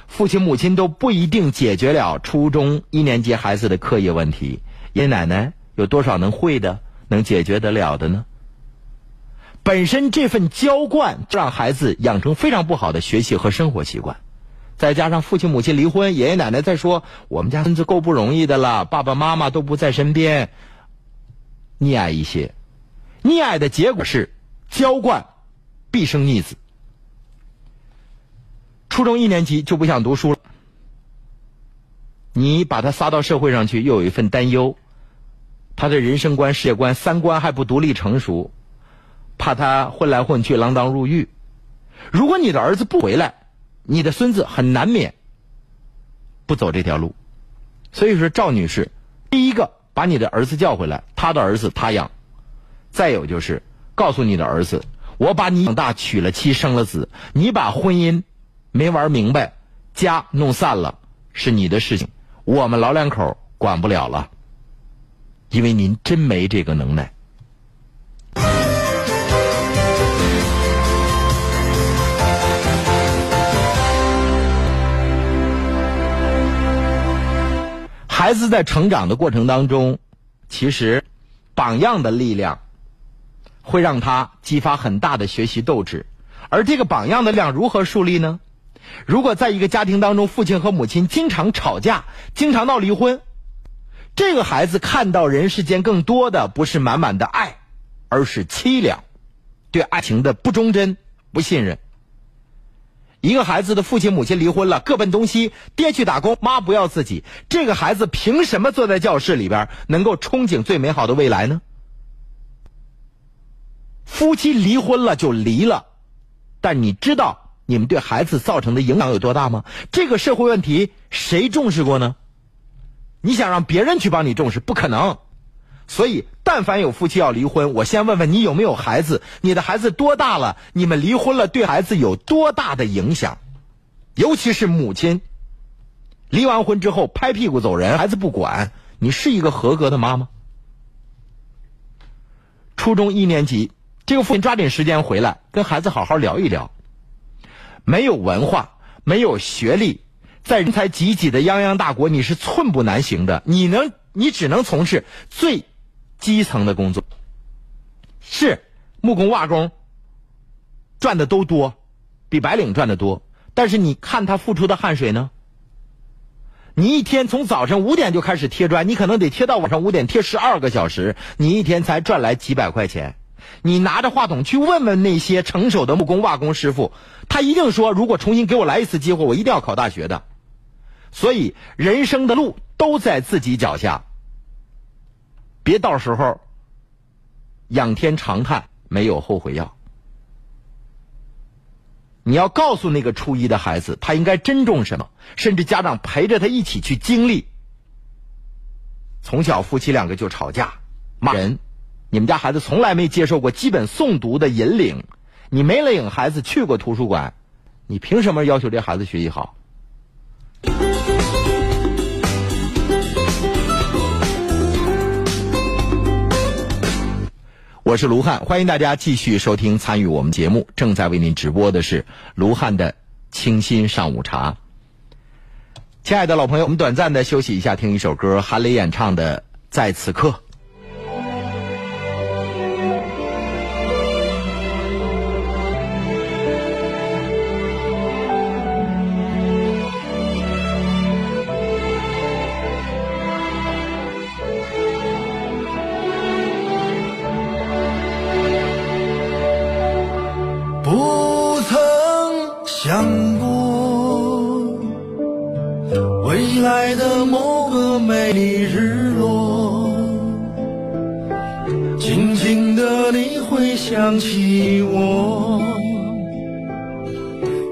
Speaker 1: 父亲母亲都不一定解决了初中一年级孩子的课业问题。爷爷奶奶有多少能会的、能解决得了的呢？本身这份娇惯，让孩子养成非常不好的学习和生活习惯。再加上父亲母亲离婚，爷爷奶奶再说我们家孙子够不容易的了，爸爸妈妈都不在身边，溺爱一些，溺爱的结果是娇惯必生逆子。初中一年级就不想读书了，你把他撒到社会上去，又有一份担忧，他的人生观、世界观、三观还不独立成熟，怕他混来混去锒铛入狱。如果你的儿子不回来，你的孙子很难免不走这条路，所以说赵女士，第一个把你的儿子叫回来，他的儿子他养；再有就是告诉你的儿子，我把你养大，娶了妻，生了子，你把婚姻没玩明白，家弄散了是你的事情，我们老两口管不了了，因为您真没这个能耐。孩子在成长的过程当中，其实榜样的力量会让他激发很大的学习斗志。而这个榜样的量如何树立呢？如果在一个家庭当中，父亲和母亲经常吵架，经常闹离婚，这个孩子看到人世间更多的不是满满的爱，而是凄凉，对爱情的不忠贞、不信任。一个孩子的父亲母亲离婚了，各奔东西，爹去打工，妈不要自己，这个孩子凭什么坐在教室里边能够憧憬最美好的未来呢？夫妻离婚了就离了，但你知道你们对孩子造成的影响有多大吗？这个社会问题谁重视过呢？你想让别人去帮你重视，不可能。所以，但凡有夫妻要离婚，我先问问你有没有孩子？你的孩子多大了？你们离婚了，对孩子有多大的影响？尤其是母亲，离完婚之后拍屁股走人，孩子不管，你是一个合格的妈妈。初中一年级，这个父亲抓紧时间回来，跟孩子好好聊一聊。没有文化，没有学历，在人才济济的泱泱大国，你是寸步难行的。你能，你只能从事最。基层的工作是木工、瓦工，赚的都多，比白领赚的多。但是你看他付出的汗水呢？你一天从早上五点就开始贴砖，你可能得贴到晚上五点，贴十二个小时，你一天才赚来几百块钱。你拿着话筒去问问那些成熟的木工、瓦工师傅，他一定说：如果重新给我来一次机会，我一定要考大学的。所以人生的路都在自己脚下。别到时候仰天长叹，没有后悔药。你要告诉那个初一的孩子，他应该珍重什么，甚至家长陪着他一起去经历。从小夫妻两个就吵架、骂人，你们家孩子从来没接受过基本诵读的引领，你没领孩子去过图书馆，你凭什么要求这孩子学习好？我是卢汉，欢迎大家继续收听参与我们节目。正在为您直播的是卢汉的清新上午茶。亲爱的老朋友，我们短暂的休息一下，听一首歌，韩磊演唱的《在此刻》。
Speaker 3: 起我，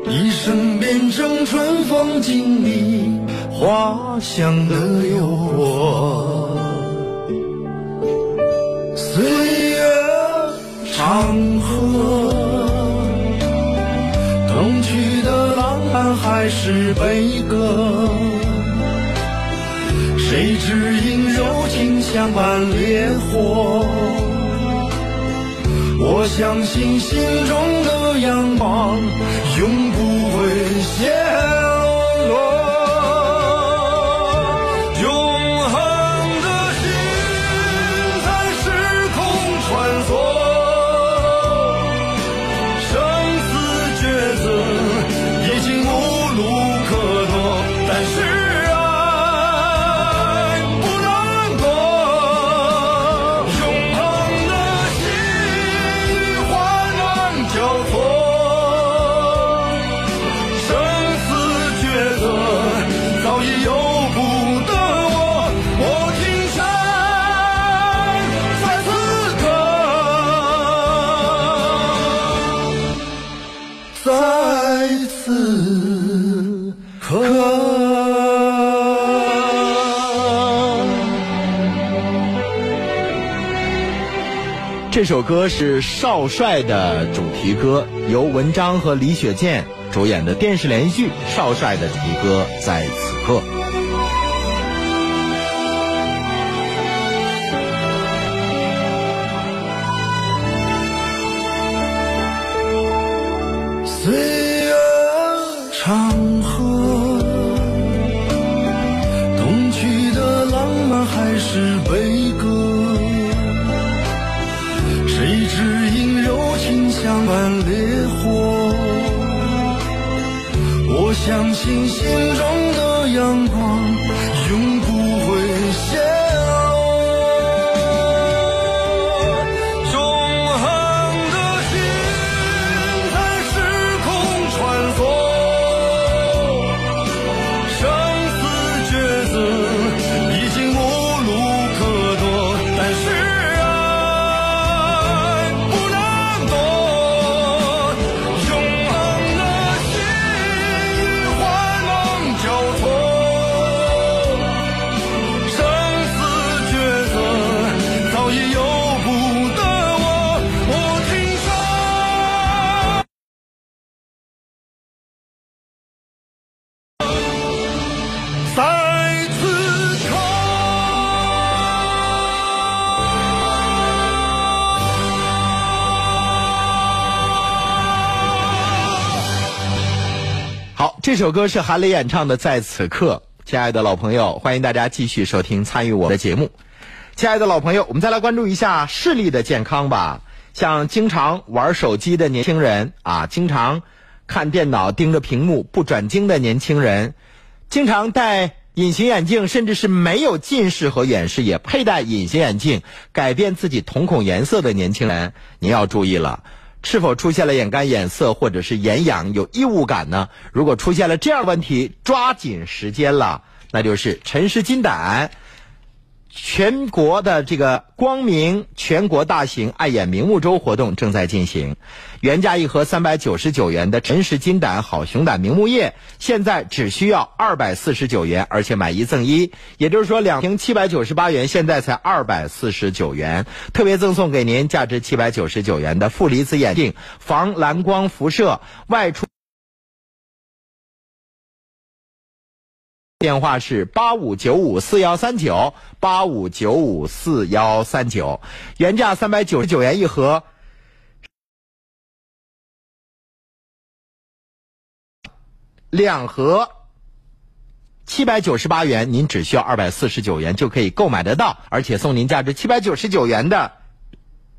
Speaker 3: 一生变成春风经历花香的诱惑，岁月长河。东去的浪漫还是悲歌，谁
Speaker 11: 谁知因柔情相伴烈火？我相信心中的阳光永不会谢
Speaker 1: 这首歌是少帅的主题歌，由文章和李雪健主演的电视连续剧《少帅》的主题歌《在此刻》。这首歌是韩磊演唱的《在此刻》。亲爱的老朋友，欢迎大家继续收听参与我的节目。亲爱的老朋友，我们再来关注一下视力的健康吧。像经常玩手机的年轻人啊，经常看电脑盯着屏幕不转睛的年轻人，经常戴隐形眼镜，甚至是没有近视和远视也佩戴隐形眼镜改变自己瞳孔颜色的年轻人，您要注意了。是否出现了眼干、眼涩或者是眼痒、有异物感呢？如果出现了这样问题，抓紧时间了，那就是晨时金胆。全国的这个光明全国大型爱眼明目周活动正在进行，原价一盒三百九十九元的陈氏金胆好熊胆明目液，现在只需要二百四十九元，而且买一赠一，也就是说两瓶七百九十八元，现在才二百四十九元，特别赠送给您价值七百九十九元的负离子眼镜，防蓝光辐射，外出。电话是八五九五四幺三九八五九五四幺三九，原价三百九十九元一盒，两盒七百九十八元，您只需要二百四十九元就可以购买得到，而且送您价值七百九十九元的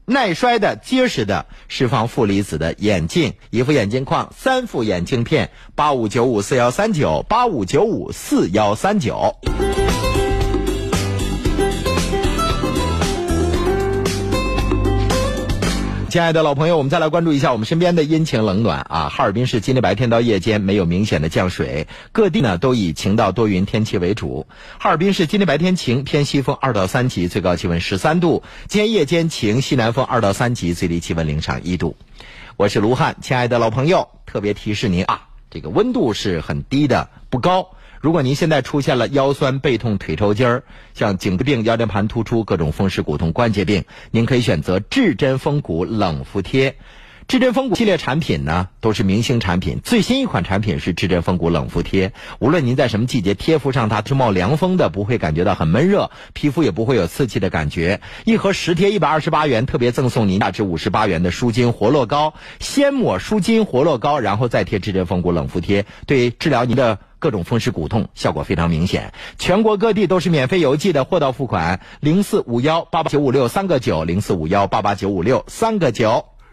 Speaker 1: 耐摔的、结实的、释放负离子的眼镜，一副眼镜框，三副眼镜片，八五九五四幺三九，八五九五四幺三九。亲爱的老朋友，我们再来关注一下我们身边的阴晴冷暖啊。哈尔滨市今天白天到夜间没有明显的降水，各地呢都以晴到多云天气为主。哈尔滨市今天白天晴，偏西风二到三级，最高气温十三度；今天夜间晴，西南风二到三级，最低气温零上一度。我是卢汉，亲爱的老朋友，特别提示您啊，这个温度是很低的，不高。如果您现在出现了腰酸背痛、腿抽筋儿，像颈椎病、腰间盘突出、各种风湿骨痛、关节病，您可以选择至臻风骨冷敷贴。至臻风骨系列产品呢，都是明星产品。最新一款产品是至臻风骨冷敷贴，无论您在什么季节贴敷上它，是冒凉风的，不会感觉到很闷热，皮肤也不会有刺激的感觉。一盒十贴一百二十八元，特别赠送您价值五十八元的舒筋活络膏，先抹舒筋活络膏，然后再贴至臻风骨冷敷贴，对治疗您的各种风湿骨痛效果非常明显。全国各地都是免费邮寄的，货到付款，零四五幺八八九五六三个九，零四五幺八八九五六三个九。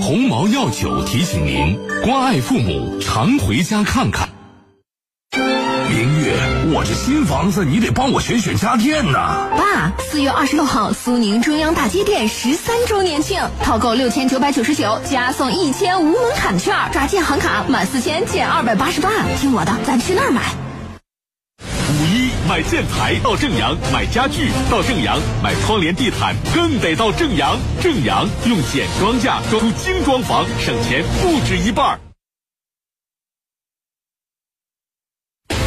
Speaker 2: 鸿茅药酒提醒您：关爱父母，常回家看看。
Speaker 9: 明月，我这新房子你得帮我选选家电呐。
Speaker 7: 爸，四月二十六号，苏宁中央大街店十三周年庆，套购六千九百九十九，加送一千无门槛券，抓建行卡满四千减二百八十八。听我的，咱去那儿买。
Speaker 2: 买建材到正阳，买家具到正阳，买窗帘地毯更得到正阳。正阳用简装价装出精装房，省钱不止一半儿。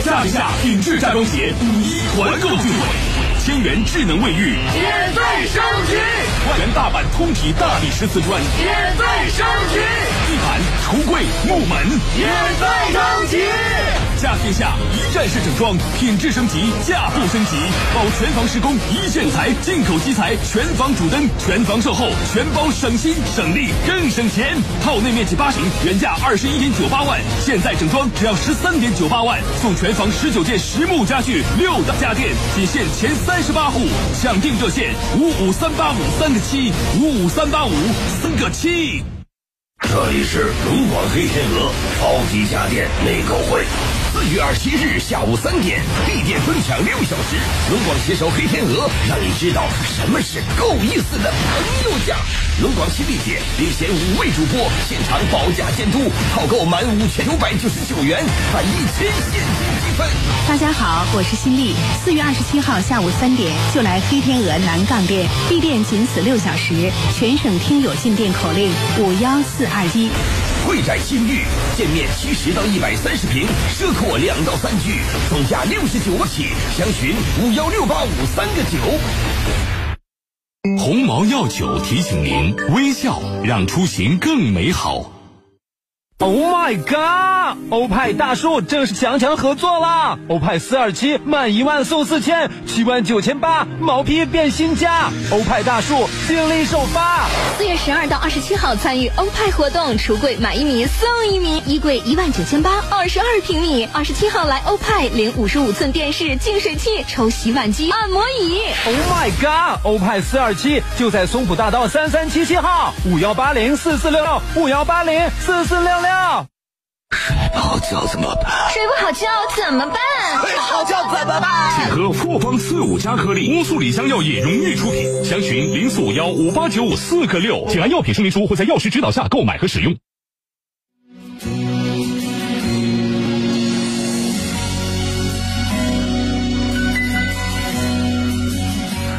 Speaker 2: 夏夏品质家装鞋五一团购聚会，千元智能卫浴
Speaker 3: 免费升级，
Speaker 2: 万元大板通体大理石瓷砖
Speaker 3: 免费升级，
Speaker 2: 地板、橱柜、木门
Speaker 3: 免费升级。
Speaker 2: 家天下一站式整装，品质升级，价不升级，包全房施工一线材，进口基材，全房主灯，全房售后，全包省心省力更省钱。套内面积八平，原价二十一点九八万，现在整装只要十三点九八万，送全房十九件实木家具，六大家电，仅限前三十八户，抢订热线五五三八五三个七五五三八五三个七。
Speaker 9: 这里是龙广黑天鹅超级家电内购会，月二十七日下午三点，地电分享六小时，龙广携手黑天鹅，让你知道什么是够意思的朋友价。龙广新地铁领衔五位主播现场保价监督，套购满五千九百九十九元返一千现金积分。
Speaker 12: 大家好，我是新丽。四月二十七号下午三点就来黑天鹅南杠店，地店仅此六小时，全省听友进店口令五幺四二一。
Speaker 9: 会展新域，建面七十到一百三十平，奢阔两到三居，总价六十九起，详询五幺六八五三个九。
Speaker 2: 鸿茅药酒提醒您：微笑让出行更美好。
Speaker 6: Oh my god！欧派大树正式强强合作啦！欧派四二七满一万送四千，七万九千八毛坯变新家。欧派大树尽力首发。
Speaker 7: 四月十二到二十七号参与欧派活动，橱柜买一米送一米，衣柜一万九千八，二十二平米。二十七号来欧派领五十五寸电视、净水器，抽洗碗机、按摩椅。
Speaker 6: Oh my god！欧派四二七就在松浦大道三三七七号，五幺八零四四六六，五幺八零四四六六。
Speaker 9: 睡不好觉怎么办？
Speaker 7: 睡不好觉怎么办？
Speaker 9: 睡不好觉怎么办？
Speaker 2: 请喝复方四五加颗粒，乌苏里香药业荣誉出品，详询零四五幺五八九五四个六，请按药品说明书或在药师指导下购买和使用。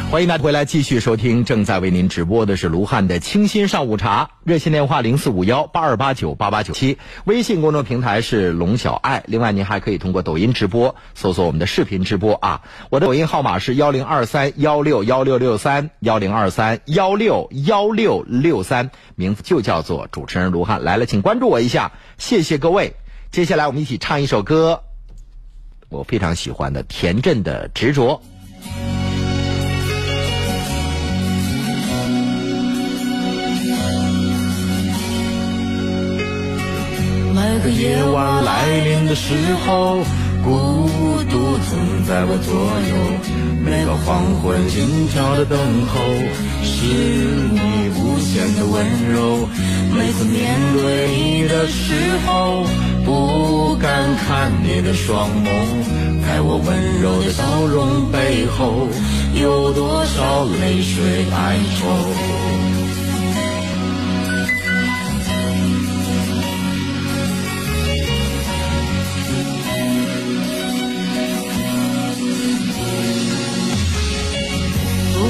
Speaker 1: 欢迎大家回来继续收听，正在为您直播的是卢汉的清新上午茶，热线电话零四五幺八二八九八八九七，微信公众平台是龙小爱，另外您还可以通过抖音直播搜索我们的视频直播啊，我的抖音号码是幺零二三幺六幺六六三幺零二三幺六幺六六三，名字就叫做主持人卢汉，来了请关注我一下，谢谢各位。接下来我们一起唱一首歌，我非常喜欢的田震的执着。
Speaker 3: 每个夜晚来临的时候，孤独总在我左右。每个黄昏静悄的等候，是你无限的温柔。每次面对你的时候，不敢看你的双眸，在我温柔的笑容背后，有多少泪水哀愁？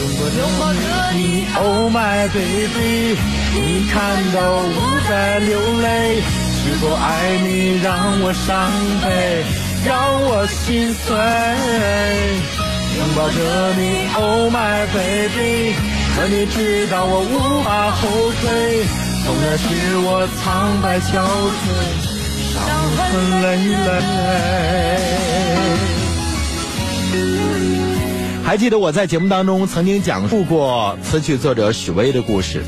Speaker 3: 拥抱着你，Oh my baby，你看到我在流泪，是否爱你让我伤悲，让我心碎？拥抱着你，Oh my baby，可你知道我无法后退，纵然是我苍白憔悴，伤痕累
Speaker 1: 累。还记得我在节目当中曾经讲述过词曲作者许巍的故事。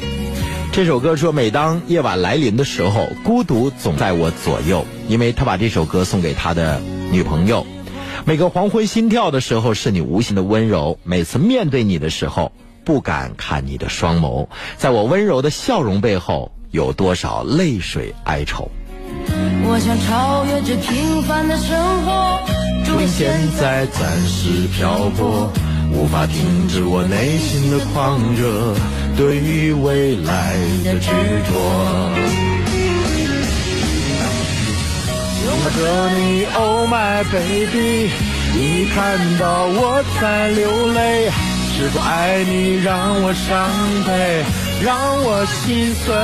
Speaker 1: 这首歌说，每当夜晚来临的时候，孤独总在我左右，因为他把这首歌送给他的女朋友。每个黄昏心跳的时候，是你无形的温柔；每次面对你的时候，不敢看你的双眸。在我温柔的笑容背后，有多少泪水哀愁？
Speaker 3: 我想超越这平凡的生活，注定现在暂时漂泊，无法停止我内心的狂热，对于未来的执着。拥抱着你，Oh my baby，你看到我在流泪，是否爱你让我伤悲，让我心碎？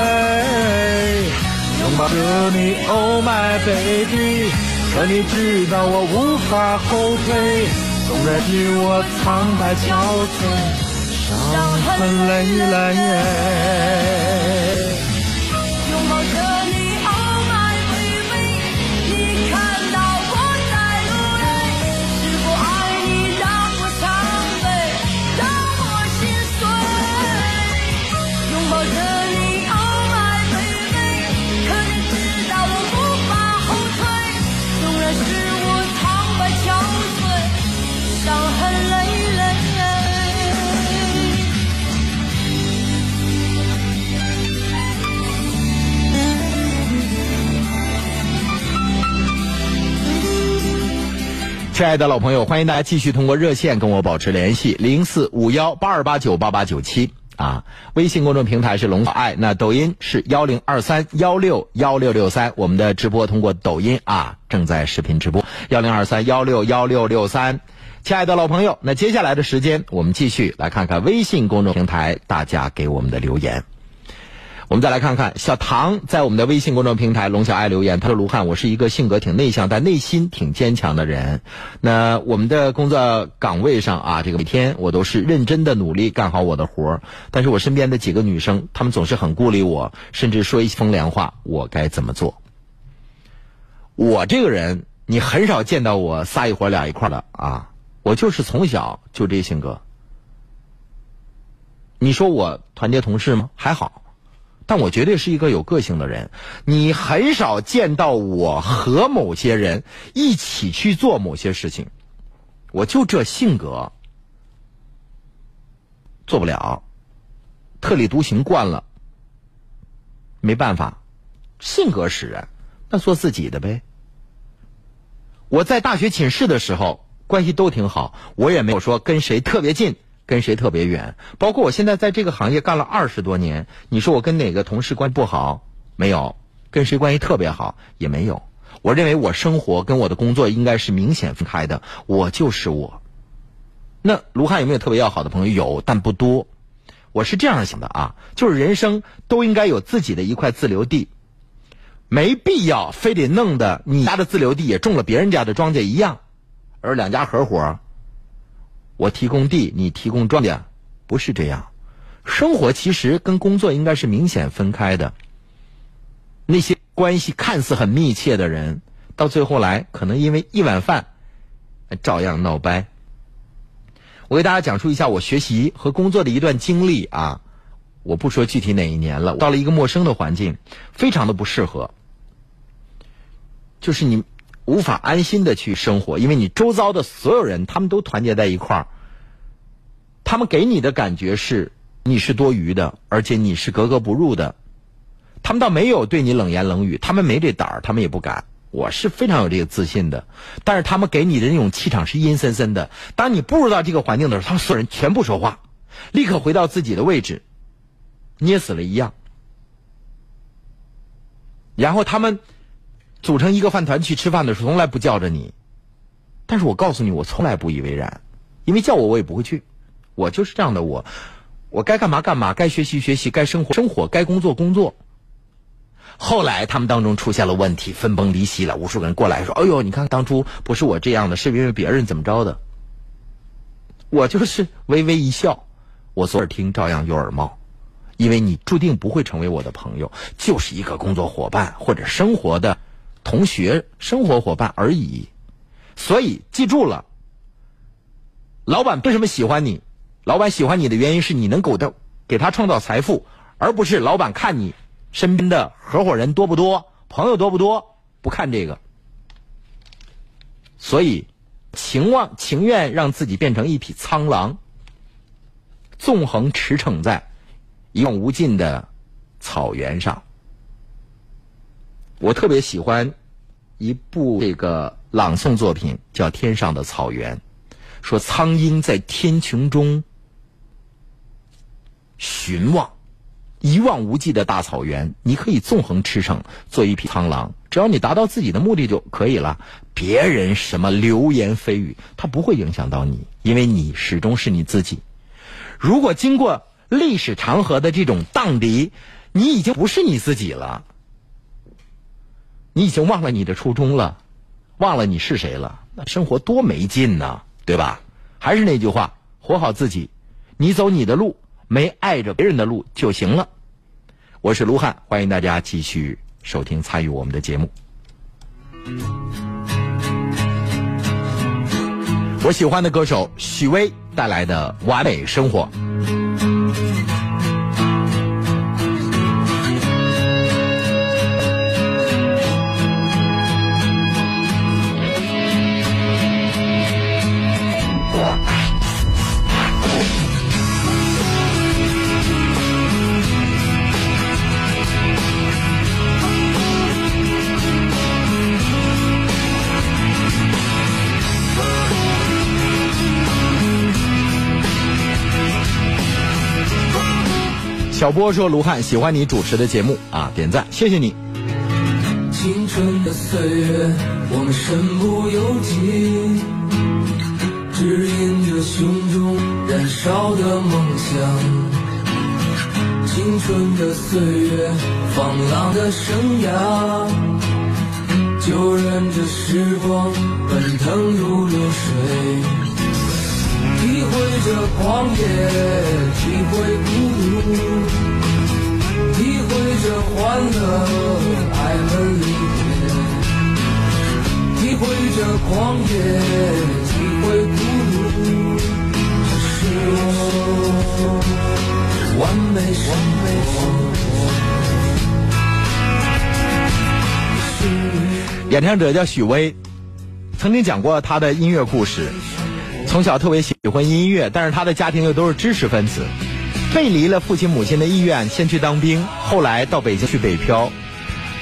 Speaker 3: 拥抱着你，Oh my baby，可你知道我无法后退，纵然你我苍白憔悴，伤痕累累。
Speaker 1: 亲爱的老朋友，欢迎大家继续通过热线跟我保持联系，零四五幺八二八九八八九七啊。微信公众平台是龙小爱，那抖音是幺零二三幺六幺六六三。我们的直播通过抖音啊，正在视频直播幺零二三幺六幺六六三。亲爱的老朋友，那接下来的时间，我们继续来看看微信公众平台大家给我们的留言。我们再来看看小唐在我们的微信公众平台“龙小爱”留言，他说：“卢汉，我是一个性格挺内向，但内心挺坚强的人。那我们的工作岗位上啊，这个每天我都是认真的努力干好我的活。但是我身边的几个女生，她们总是很孤立我，甚至说一些风凉话。我该怎么做？我这个人，你很少见到我仨一伙俩一块的啊。我就是从小就这性格。你说我团结同事吗？还好。”但我绝对是一个有个性的人，你很少见到我和某些人一起去做某些事情，我就这性格，做不了，特立独行惯了，没办法，性格使然，那做自己的呗。我在大学寝室的时候关系都挺好，我也没有说跟谁特别近。跟谁特别远？包括我现在在这个行业干了二十多年，你说我跟哪个同事关系不好？没有，跟谁关系特别好？也没有。我认为我生活跟我的工作应该是明显分开的，我就是我。那卢汉有没有特别要好的朋友？有，但不多。我是这样想的啊，就是人生都应该有自己的一块自留地，没必要非得弄得你家的自留地也种了别人家的庄稼一样，而两家合伙。我提供地，你提供庄稼，不是这样。生活其实跟工作应该是明显分开的。那些关系看似很密切的人，到最后来可能因为一碗饭，照样闹掰。我给大家讲述一下我学习和工作的一段经历啊，我不说具体哪一年了，到了一个陌生的环境，非常的不适合，就是你。无法安心的去生活，因为你周遭的所有人，他们都团结在一块儿，他们给你的感觉是你是多余的，而且你是格格不入的。他们倒没有对你冷言冷语，他们没这胆儿，他们也不敢。我是非常有这个自信的，但是他们给你的那种气场是阴森森的。当你步入到这个环境的时候，他们所有人全部说话，立刻回到自己的位置，捏死了一样。然后他们组成一个饭团去吃饭的时候，从来不叫着你。但是我告诉你，我从来不以为然，因为叫我我也不会去。我就是这样的我，我该干嘛干嘛，该学习学习，该生活生活，该工作工作。后来他们当中出现了问题，分崩离析了。无数个人过来说：“哎呦，你看当初不是我这样的，是因为别人怎么着的。”我就是微微一笑，我左耳听照样右耳冒，因为你注定不会成为我的朋友，就是一个工作伙伴或者生活的同学、生活伙伴而已。所以记住了，老板为什么喜欢你？老板喜欢你的原因是你能给他给他创造财富，而不是老板看你。身边的合伙人多不多？朋友多不多？不看这个，所以情望情愿让自己变成一匹苍狼，纵横驰骋在一望无尽的草原上。我特别喜欢一部这个朗诵作品，叫《天上的草原》，说苍鹰在天穹中寻望。一望无际的大草原，你可以纵横驰骋，做一匹苍狼。只要你达到自己的目的就可以了。别人什么流言蜚语，它不会影响到你，因为你始终是你自己。如果经过历史长河的这种荡涤，你已经不是你自己了，你已经忘了你的初衷了，忘了你是谁了，那生活多没劲呢，对吧？还是那句话，活好自己，你走你的路。没碍着别人的路就行了。我是卢汉，欢迎大家继续收听参与我们的节目。我喜欢的歌手许巍带来的《完美生活》。小波说：“卢汉喜欢你主持的节目啊，点赞，谢谢你。”
Speaker 11: 青春的岁月，我们身不由己，指引着胸中燃烧的梦想。青春的岁月，放浪的生涯，就任这时光奔腾如流水。体会着狂野，体会孤独，体会着欢乐，爱恨离别。体会着狂野，体会孤独，这是我完美生
Speaker 1: 活。演唱者叫许巍，曾经讲过他的音乐故事。从小特别喜欢音乐，但是他的家庭又都是知识分子，背离了父亲母亲的意愿，先去当兵，后来到北京去北漂，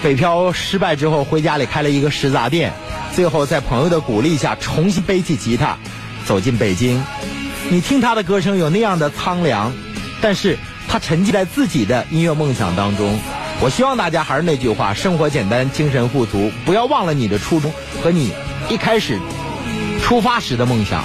Speaker 1: 北漂失败之后回家里开了一个食杂店，最后在朋友的鼓励下重新背起吉他，走进北京。你听他的歌声有那样的苍凉，但是他沉浸在自己的音乐梦想当中。我希望大家还是那句话：生活简单，精神富足，不要忘了你的初衷和你一开始出发时的梦想。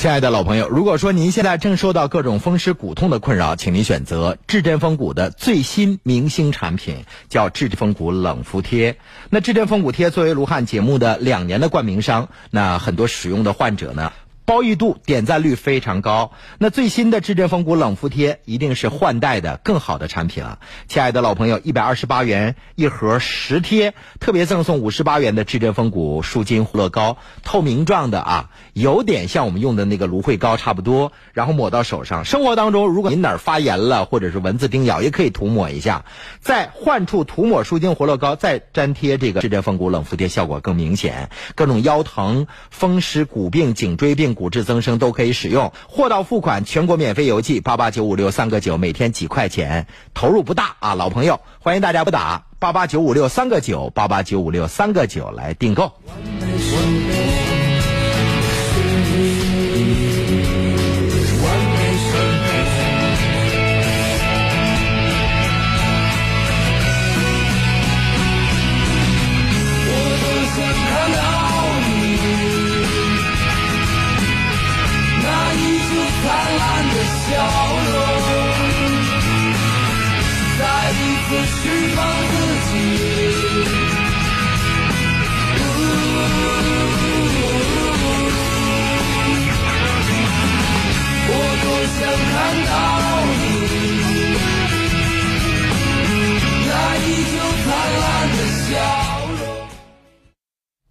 Speaker 1: 亲爱的老朋友，如果说您现在正受到各种风湿骨痛的困扰，请您选择至臻风骨的最新明星产品，叫至臻风骨冷敷贴。那至臻风骨贴作为卢汉节目的两年的冠名商，那很多使用的患者呢。褒义度、点赞率非常高。那最新的至臻风骨冷敷贴一定是换代的更好的产品了。亲爱的老朋友，一百二十八元一盒十贴，特别赠送五十八元的至臻风骨舒筋活络膏，透明状的啊，有点像我们用的那个芦荟膏差不多。然后抹到手上，生活当中如果您哪儿发炎了，或者是蚊子叮咬，也可以涂抹一下。在患处涂抹舒筋活络膏，再粘贴这个至臻风骨冷敷贴，效果更明显。各种腰疼、风湿、骨病、颈椎病。骨质增生都可以使用，货到付款，全国免费邮寄，八八九五六三个九，每天几块钱，投入不大啊，老朋友，欢迎大家拨打八八九五六三个九，八八九五六三个九来订购。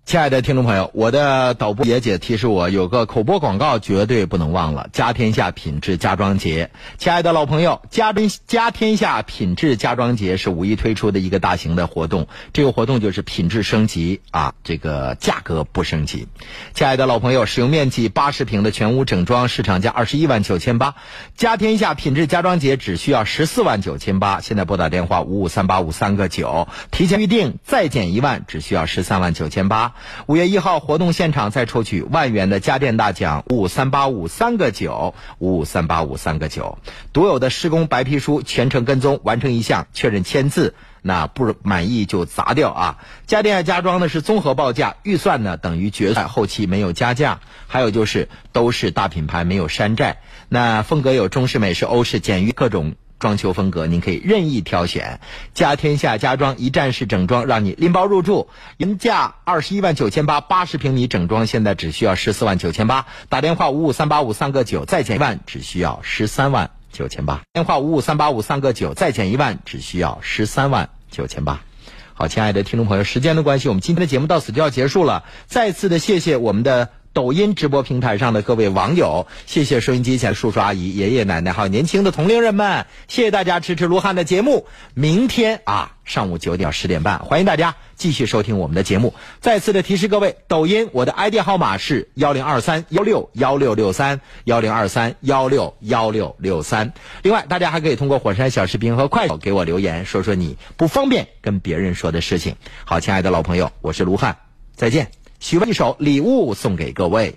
Speaker 1: 亲爱的听众朋友，我的导播野姐提示我，有个口播广告绝对不能忘了。家天下品质家装节，亲爱的老朋友，家真家天下品质家装节是五一推出的一个大型的活动。这个活动就是品质升级啊，这个价格不升级。亲爱的老朋友，使用面积八十平的全屋整装，市场价二十一万九千八，家天下品质家装节只需要十四万九千八。现在拨打电话五五三八五三个九，提前预定再减一万，只需要十三万九千八。五月一号活动现场再抽取万元的家电大奖，五五三八五三个九，五五三八五三个九，独有的施工白皮书，全程跟踪，完成一项确认签字，那不满意就砸掉啊！家电加装呢是综合报价，预算呢等于决算，后期没有加价，还有就是都是大品牌，没有山寨，那风格有中式、美式、欧式，简约各种。装修风格您可以任意挑选，家天下家装一站式整装，让你拎包入住，原价二十一万九千八，八十平米整装现在只需要十四万九千八。打电话五五三八五三个九，再减一万，只需要十三万九千八。电话五五三八五三个九，再减一万，只需要十三万九千八。好，亲爱的听众朋友，时间的关系，我们今天的节目到此就要结束了。再次的谢谢我们的。抖音直播平台上的各位网友，谢谢收音机前叔叔阿姨、爷爷奶奶还有年轻的同龄人们，谢谢大家支持卢汉的节目。明天啊，上午九点十点半，欢迎大家继续收听我们的节目。再次的提示各位，抖音我的 ID 号码是幺零二三幺六幺六六三幺零二三幺六幺六六三。另外，大家还可以通过火山小视频和快手给我留言，说说你不方便跟别人说的事情。好，亲爱的老朋友，我是卢汉，再见。许一首礼物送给各位。